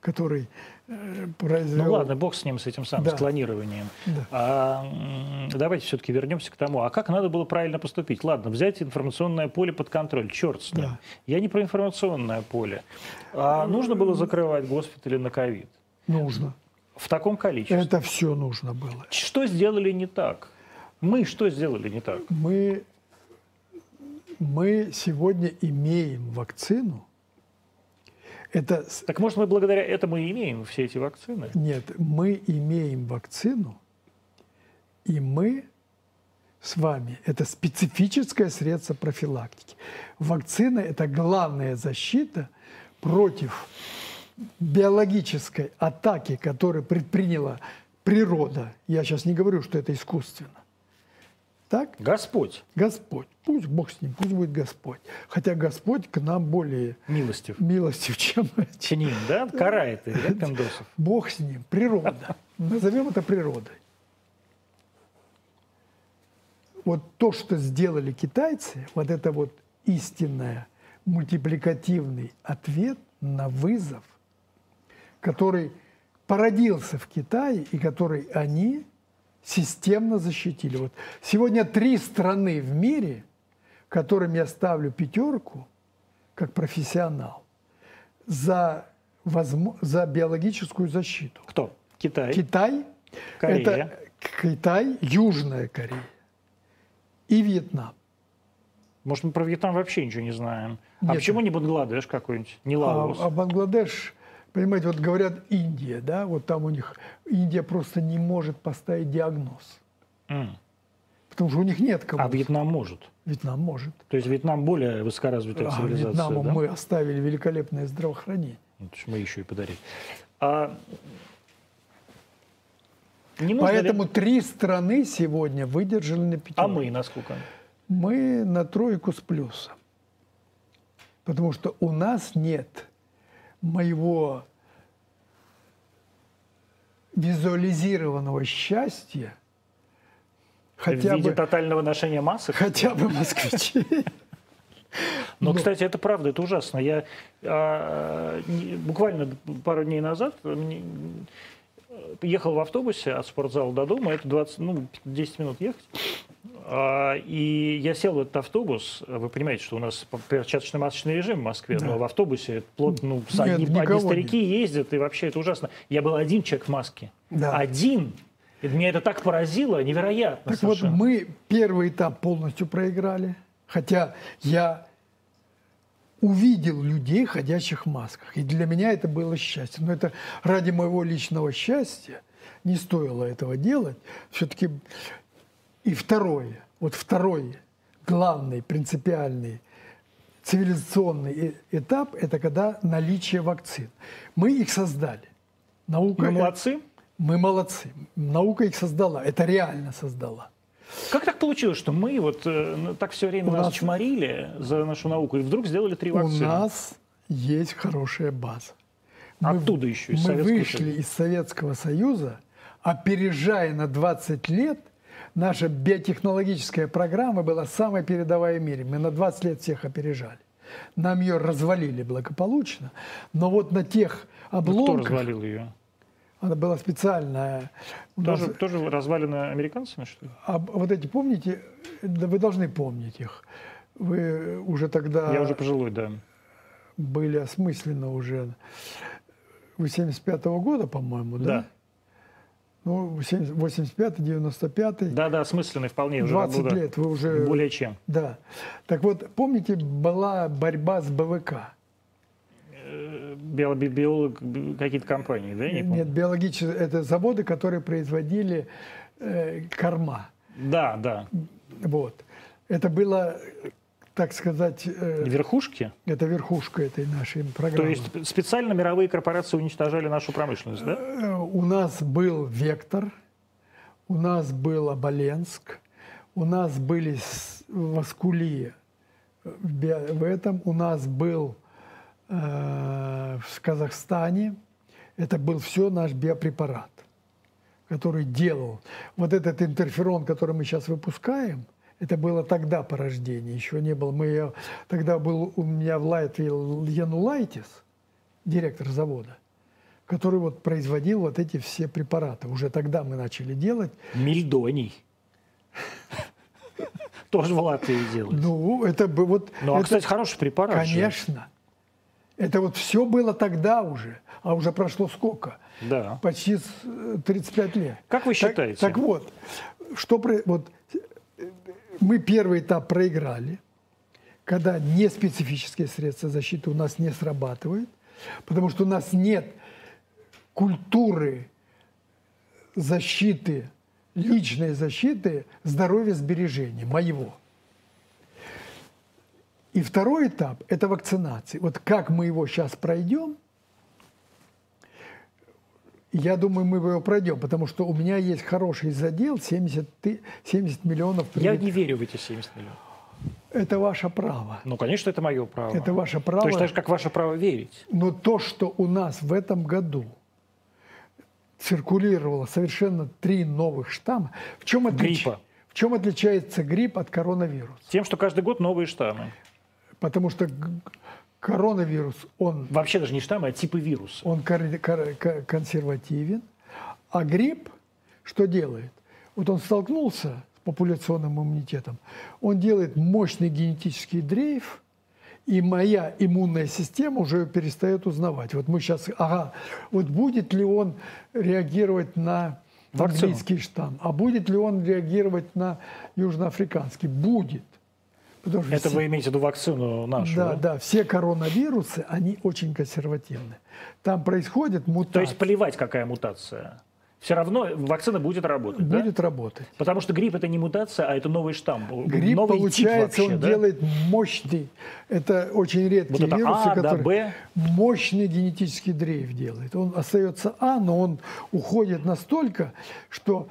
который э, произвел... Ну ладно, бог с ним, с этим самым, Да. с клонированием. Да. А, давайте все-таки вернемся к тому, а как надо было правильно поступить? Ладно, взять информационное поле под контроль, черт с ним. Да. Я не про информационное поле. А нужно было закрывать госпитали на ковид? Нужно. В таком количестве. Это все нужно было. Что сделали не так? Мы что сделали не так? Мы, мы сегодня имеем вакцину. Это Так может мы благодаря этому и имеем все эти вакцины? Нет, мы имеем вакцину, и мы с вами, это специфическое средство профилактики. Вакцина – это главная защита против биологической атаки, которую предприняла природа. Я сейчас не говорю, что это искусственно. Так? Господь Господь. Пусть Бог с ним, пусть будет Господь. Хотя Господь к нам более милостив. милостив, чем Чиним, да? Карает их, да, Пиндосов? Бог с ним, природа. Назовем это природой. Вот то, что сделали китайцы, вот это вот истинное мультипликативный ответ на вызов, который породился в Китае и который они системно защитили. Вот сегодня три страны в мире, которым я ставлю пятерку, как профессионал, за, возмо- за биологическую защиту. Кто? Китай. Китай, Корея. это Китай, Южная Корея и Вьетнам. Может, мы про Вьетнам вообще ничего не знаем. А Нет. почему не Бангладеш какой-нибудь? Не А, Лаос? а Бангладеш, понимаете, вот говорят Индия, да, вот там у них Индия просто не может поставить диагноз, М. потому что у них нет кого. А Вьетнам может. Вьетнам может. То есть Вьетнам более высокоразвитая А цивилизация, Вьетнаму да? мы оставили великолепное здравоохранение. Вот ж мы еще и подарили. А не нужно ли- Поэтому три страны сегодня выдержали на пятерку. А мы насколько? Мы на тройку с плюсом. Потому что у нас нет моего визуализированного счастья хотя в виде бы, тотального ношения масок? хотя бы москвичей. Но, Ну. кстати, это правда, это ужасно. Я а, не- буквально пару дней назад мне- ехал в автобусе от спортзала до дома, это 20, ну, 10 минут ехать. А, И я сел в этот автобус. Вы понимаете, что у нас перчаточно-масочный режим в Москве, но в автобусе плотно, ну, Нет, одни, одни старики ездят, и вообще это ужасно. Я был один человек в маске. Да. Один. И меня это так поразило, невероятно Так вот, совершенно. мы первый этап полностью проиграли, хотя я увидел людей, ходящих в масках. И для меня это было счастье. Но это ради моего личного счастья не стоило этого делать. Все-таки и второе, вот второй главный, принципиальный цивилизационный э- этап – это когда наличие вакцин. Мы их создали. Наука, Мы молодцы. Мы молодцы. Наука их создала. Это реально создала. Как так получилось, что мы вот э, так все время У нас нас- чморили за нашу науку и вдруг сделали три У вакцины? нас есть хорошая база. Оттуда еще, из мы Советского вышли Союза. из Советского Союза, опережая на 20 лет, наша биотехнологическая программа была самой передовая в мире. Мы на 20 лет всех опережали. Нам ее развалили благополучно, но вот на тех Ну, Кто обломках, развалил ее? она была специальная. У нас- Тоже, тоже развалено американцами, что ли? а вот эти, помните, да вы должны помнить их. Вы уже тогда... Я уже пожилой, да. были осмысленно уже. Вы 75-го года, по-моему, да? Да. Ну, 85-й, 95-й. Да, да, осмысленный вполне. Уже 20 буду- лет вы уже... Более чем. Да. Так вот, помните, была борьба с БВК? Э, био- би- биолог, би- какие-то компании, да? Я не помню. Нет, биологические... Это заводы, которые производили э, корма. Да, да. Вот. Это было, так сказать, э, Верхушки? это верхушка этой нашей То программы. есть специально мировые корпорации уничтожали нашу промышленность, да? Э, У нас был Вектор, у нас был Оболенск, у нас были с- в Аскули, э, в этом у нас был э, в Казахстане, это был все наш биопрепарат, который делал. Вот этот интерферон, который мы сейчас выпускаем, это было тогда по рождении, еще не было. Мы тогда был у меня в Латвии Янулайтис, директор завода, который вот производил вот эти все препараты. Уже тогда мы начали делать. Мельдоний. Тоже в Латвии делают. Ну, это бы вот... Ну, а, кстати, хороший препарат. Конечно. Это вот все было тогда уже, а уже прошло сколько? Да. Почти с, э, 35 лет. Как вы Так- считаете? Так, вот, что вот мы первый этап проиграли, когда неспецифические средства защиты у нас не срабатывают, потому что у нас нет культуры защиты, личной защиты здоровья сбережения моего. И второй этап – это вакцинация. Вот как мы его сейчас пройдем, я думаю, мы его пройдем, потому что у меня есть хороший задел 70, ты- 70 миллионов. Я привит- не верю в эти 70 миллионов. Это ваше право. Ну, конечно, это мое право. Это ваше право. Точно так же, как ваше право верить. Но то, что у нас в этом году циркулировало совершенно три новых штамма, в чем, отлич- Гриппа. в чем отличается грипп от коронавируса? Тем, что каждый год новые штаммы. Потому что коронавирус, он Вообще даже не штаммы, а типы вируса. он кор- кор- ко- консервативен, а грипп что делает? Вот он столкнулся с популяционным иммунитетом, он делает мощный генетический дрейф, и моя иммунная система уже перестает узнавать. Вот мы сейчас, ага, вот будет ли он реагировать на Вакцину. английский штамм, а будет ли он реагировать на южноафриканский? Будет. Потому что Это все- вы имеете в виду вакцину нашу? да, да, все коронавирусы, они очень консервативны. Там происходит мутация. То есть плевать, какая мутация. Все равно вакцина будет работать, да? будет работать. Потому что грипп это не мутация, а это новый штамм. Грипп, новый получается, вообще, он да? делает мощный, это очень редкие Вот это вирусы, А, да, которые Б. мощный генетический дрейф делает. Он остается А, но он уходит настолько, что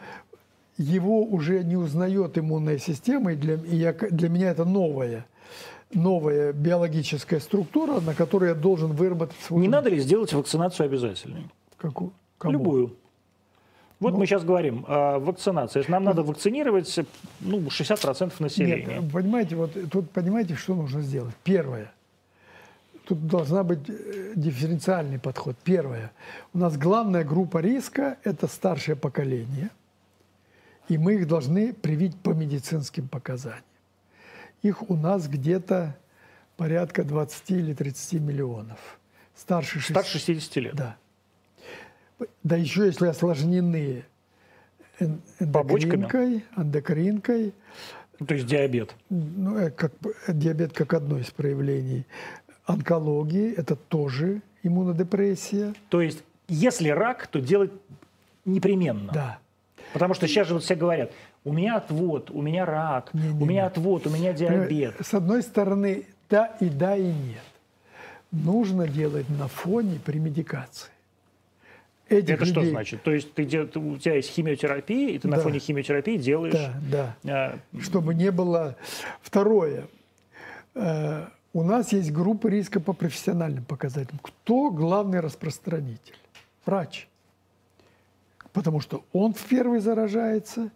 его уже не узнает иммунная система, и для, и я- для меня это новая, новая биологическая структура, на которой я должен выработать свой... Не надо ли сделать вакцинацию обязательной? Какую? Кому? Любую. Вот Ну. мы сейчас говорим о вакцинации. Нам надо вакцинировать ну, 60% населения. Нет, понимаете, вот тут понимаете, что нужно сделать? Первое. Тут должна быть э, дифференциальный подход. Первое. У нас главная группа риска – это старшее поколение. И мы их должны привить по медицинским показаниям. Их у нас где-то порядка 20 или 30 миллионов. Старше, шесть- Старше 60 лет. Да. Да еще если осложнены эндокринкой, эндокринкой, Ну, То есть диабет. ну, э, как, диабет как одно из проявлений. Онкологии – это тоже иммунодепрессия. То есть если рак, то делать непременно. Да. Потому что сейчас же вот все говорят, у меня отвод, у меня рак, Не-не-не. у меня отвод, у меня диабет. С одной стороны, да и да, и нет. Нужно делать на фоне премедикации. Этих Это что людей- значит? То есть ты, у тебя есть химиотерапия, и ты на Да. фоне химиотерапии делаешь... Да, да. а, чтобы не было. Второе. Э, У нас есть группы риска по профессиональным показателям. Кто главный распространитель? Врач. Потому что он в первый заражается.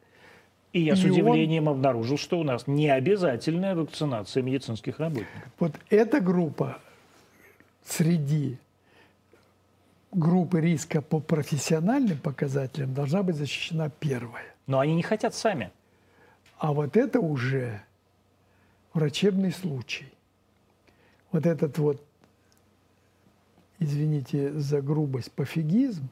и я с и он- удивлением обнаружил, что у нас не обязательная вакцинация медицинских работников. Вот эта группа среди группы риска по профессиональным показателям должна быть защищена первая. Но они не хотят сами. А вот это уже врачебный случай. Вот этот вот, извините за грубость, пофигизм,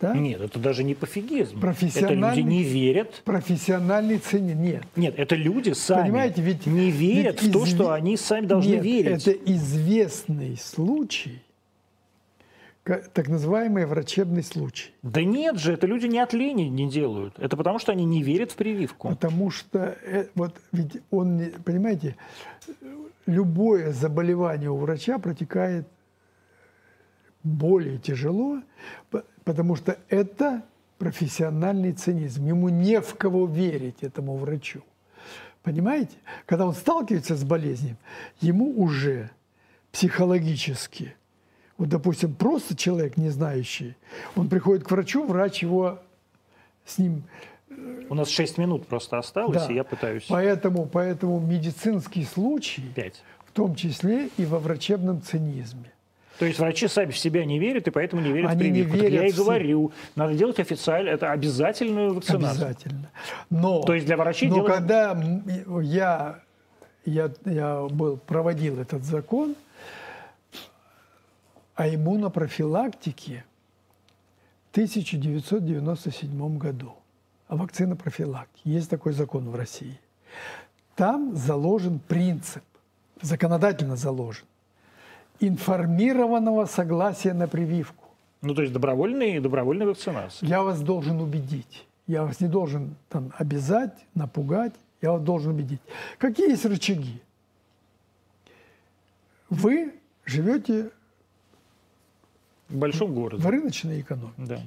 да? Нет, это даже не пофигизм. Это люди не верят. профессиональный цене. Нет. Нет, это люди сами Понимаете, ведь- не верят ведь в то, изве- что они сами должны Нет, верить. это известный случай, так называемый врачебный случай. Да нет же, это люди не от лени не делают. Это потому, что они не верят в прививку. Потому что, э, вот ведь он, понимаете, любое заболевание у врача протекает более тяжело, потому что это профессиональный цинизм. Ему не в кого верить, этому врачу. Понимаете? Когда он сталкивается с болезнью, ему уже психологически, вот, допустим, просто человек, не знающий, он приходит к врачу, врач его с ним У нас 6 минут просто осталось, Да. и я пытаюсь... Поэтому, поэтому медицинский случай, 5. в том числе и во врачебном цинизме. То есть врачи сами в себя не верят, и поэтому не верят Они в не прививку. Так верят я и говорю, надо делать официально, это обязательную вакцинацию. Обязательно. Но, То есть для врачей но дело- когда я, я, я был, проводил этот закон о иммунопрофилактике в 1997 году, о вакцинопрофилактике. Есть такой закон в России. Там заложен принцип, законодательно заложен, информированного согласия на прививку. Ну, то есть добровольная, добровольная вакцинация. Я вас должен убедить. Я вас не должен там обязать, напугать. Я вас должен убедить. Какие есть рычаги? Вы живете В большом городе. в рыночной экономике. Да.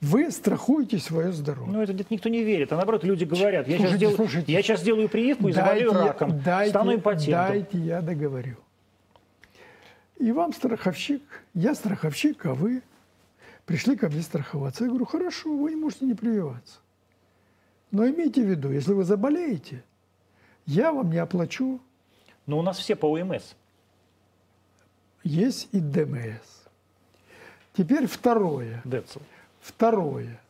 Вы страхуете свое здоровье. Ну, это никто не верит. А наоборот, люди говорят, я, сейчас, Слушайте, делаю, слушайте. я сейчас делаю прививку и Дайте заболею я- раком, дайте- стану импотентом. Дайте я договорю. И вам страховщик, я страховщик, а вы пришли ко мне страховаться. Я говорю, хорошо, вы не можете не прививаться. Но имейте в виду, если вы заболеете, я вам не оплачу Но у нас все по ОМС. есть и ДМС. Теперь второе. Децл. Второе.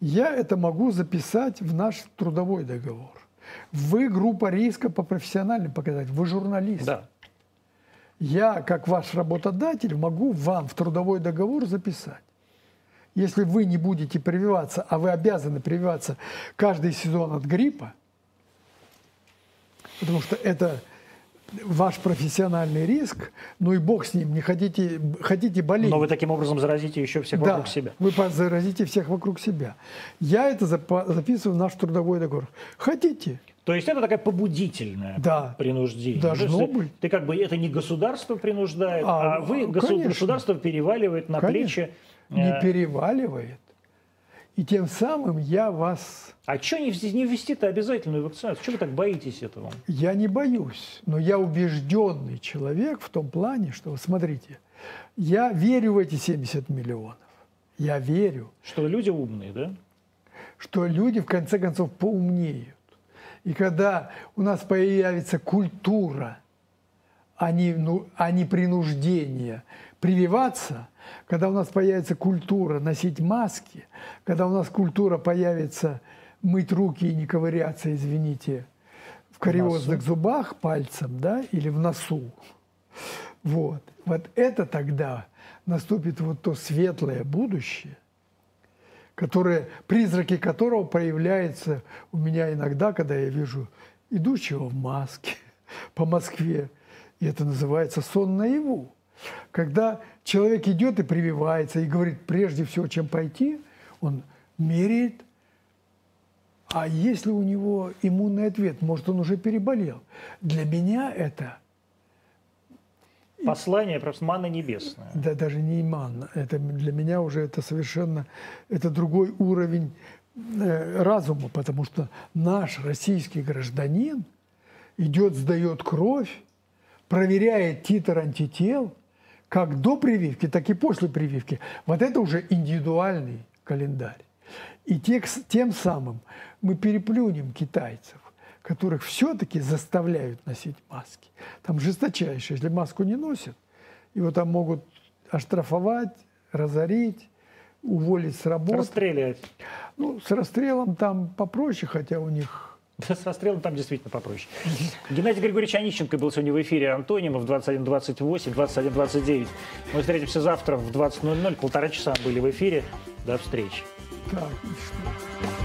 Я это могу записать в наш трудовой договор. Вы группа риска по профессиональным показателям, вы журналист. Да. Я, как ваш работодатель, могу вам в трудовой договор записать. Если вы не будете прививаться, а вы обязаны прививаться каждый сезон от гриппа, потому что это ваш профессиональный риск, ну и бог с ним, не хотите, хотите болеть. Но вы таким образом заразите еще всех Да, вокруг себя. вы заразите всех вокруг себя. Я это записываю в наш трудовой договор. Хотите? То есть это такая побудительная Да. принуждение. Должно То есть быть. Ты как бы это не государство принуждает, а, А, вы госу- конечно. государство переваливает на Конечно. плечи. Не э, переваливает. И тем самым я вас А что не, не ввести-то обязательную вакцинацию? Чего вы так боитесь этого? Я не боюсь, но я убежденный человек в том плане, что, смотрите, я верю в эти 70 миллионов. Я верю, Что люди умные, да? что люди в конце концов поумнеют. И когда у нас появится культура, а не, ну, а не принуждение прививаться, когда у нас появится культура носить маски, когда у нас культура появится мыть руки и не ковыряться, извините, в кариозных зубах пальцем, да, или в носу. Вот. Вот это тогда наступит вот то светлое будущее, которое, призраки которого проявляются у меня иногда, когда я вижу идущего в маске по Москве. И это называется сон наяву. Когда человек идет и прививается, и говорит, прежде всего, чем пойти, он меряет, а если у него иммунный ответ, может, он уже переболел. Для меня это Послание просто манна небесная. да, даже не иман. Это для меня уже это совершенно это другой уровень э, разума, потому что наш российский гражданин идет, сдает кровь, проверяет титр антител, как до прививки, так и после прививки. Вот это уже индивидуальный календарь. И тем самым мы переплюнем китайцев, которых все-таки заставляют носить маски. Там жесточайшие, если маску не носят, его там могут оштрафовать, разорить, уволить с работы. Расстрелять. Ну, с расстрелом там попроще, хотя у них С расстрелом там действительно попроще. Геннадий Григорьевич Онищенко был сегодня в эфире Антонимов 21.28, 21.29. Мы встретимся завтра в 20.00. Полтора часа были в эфире. До встречи. так, что?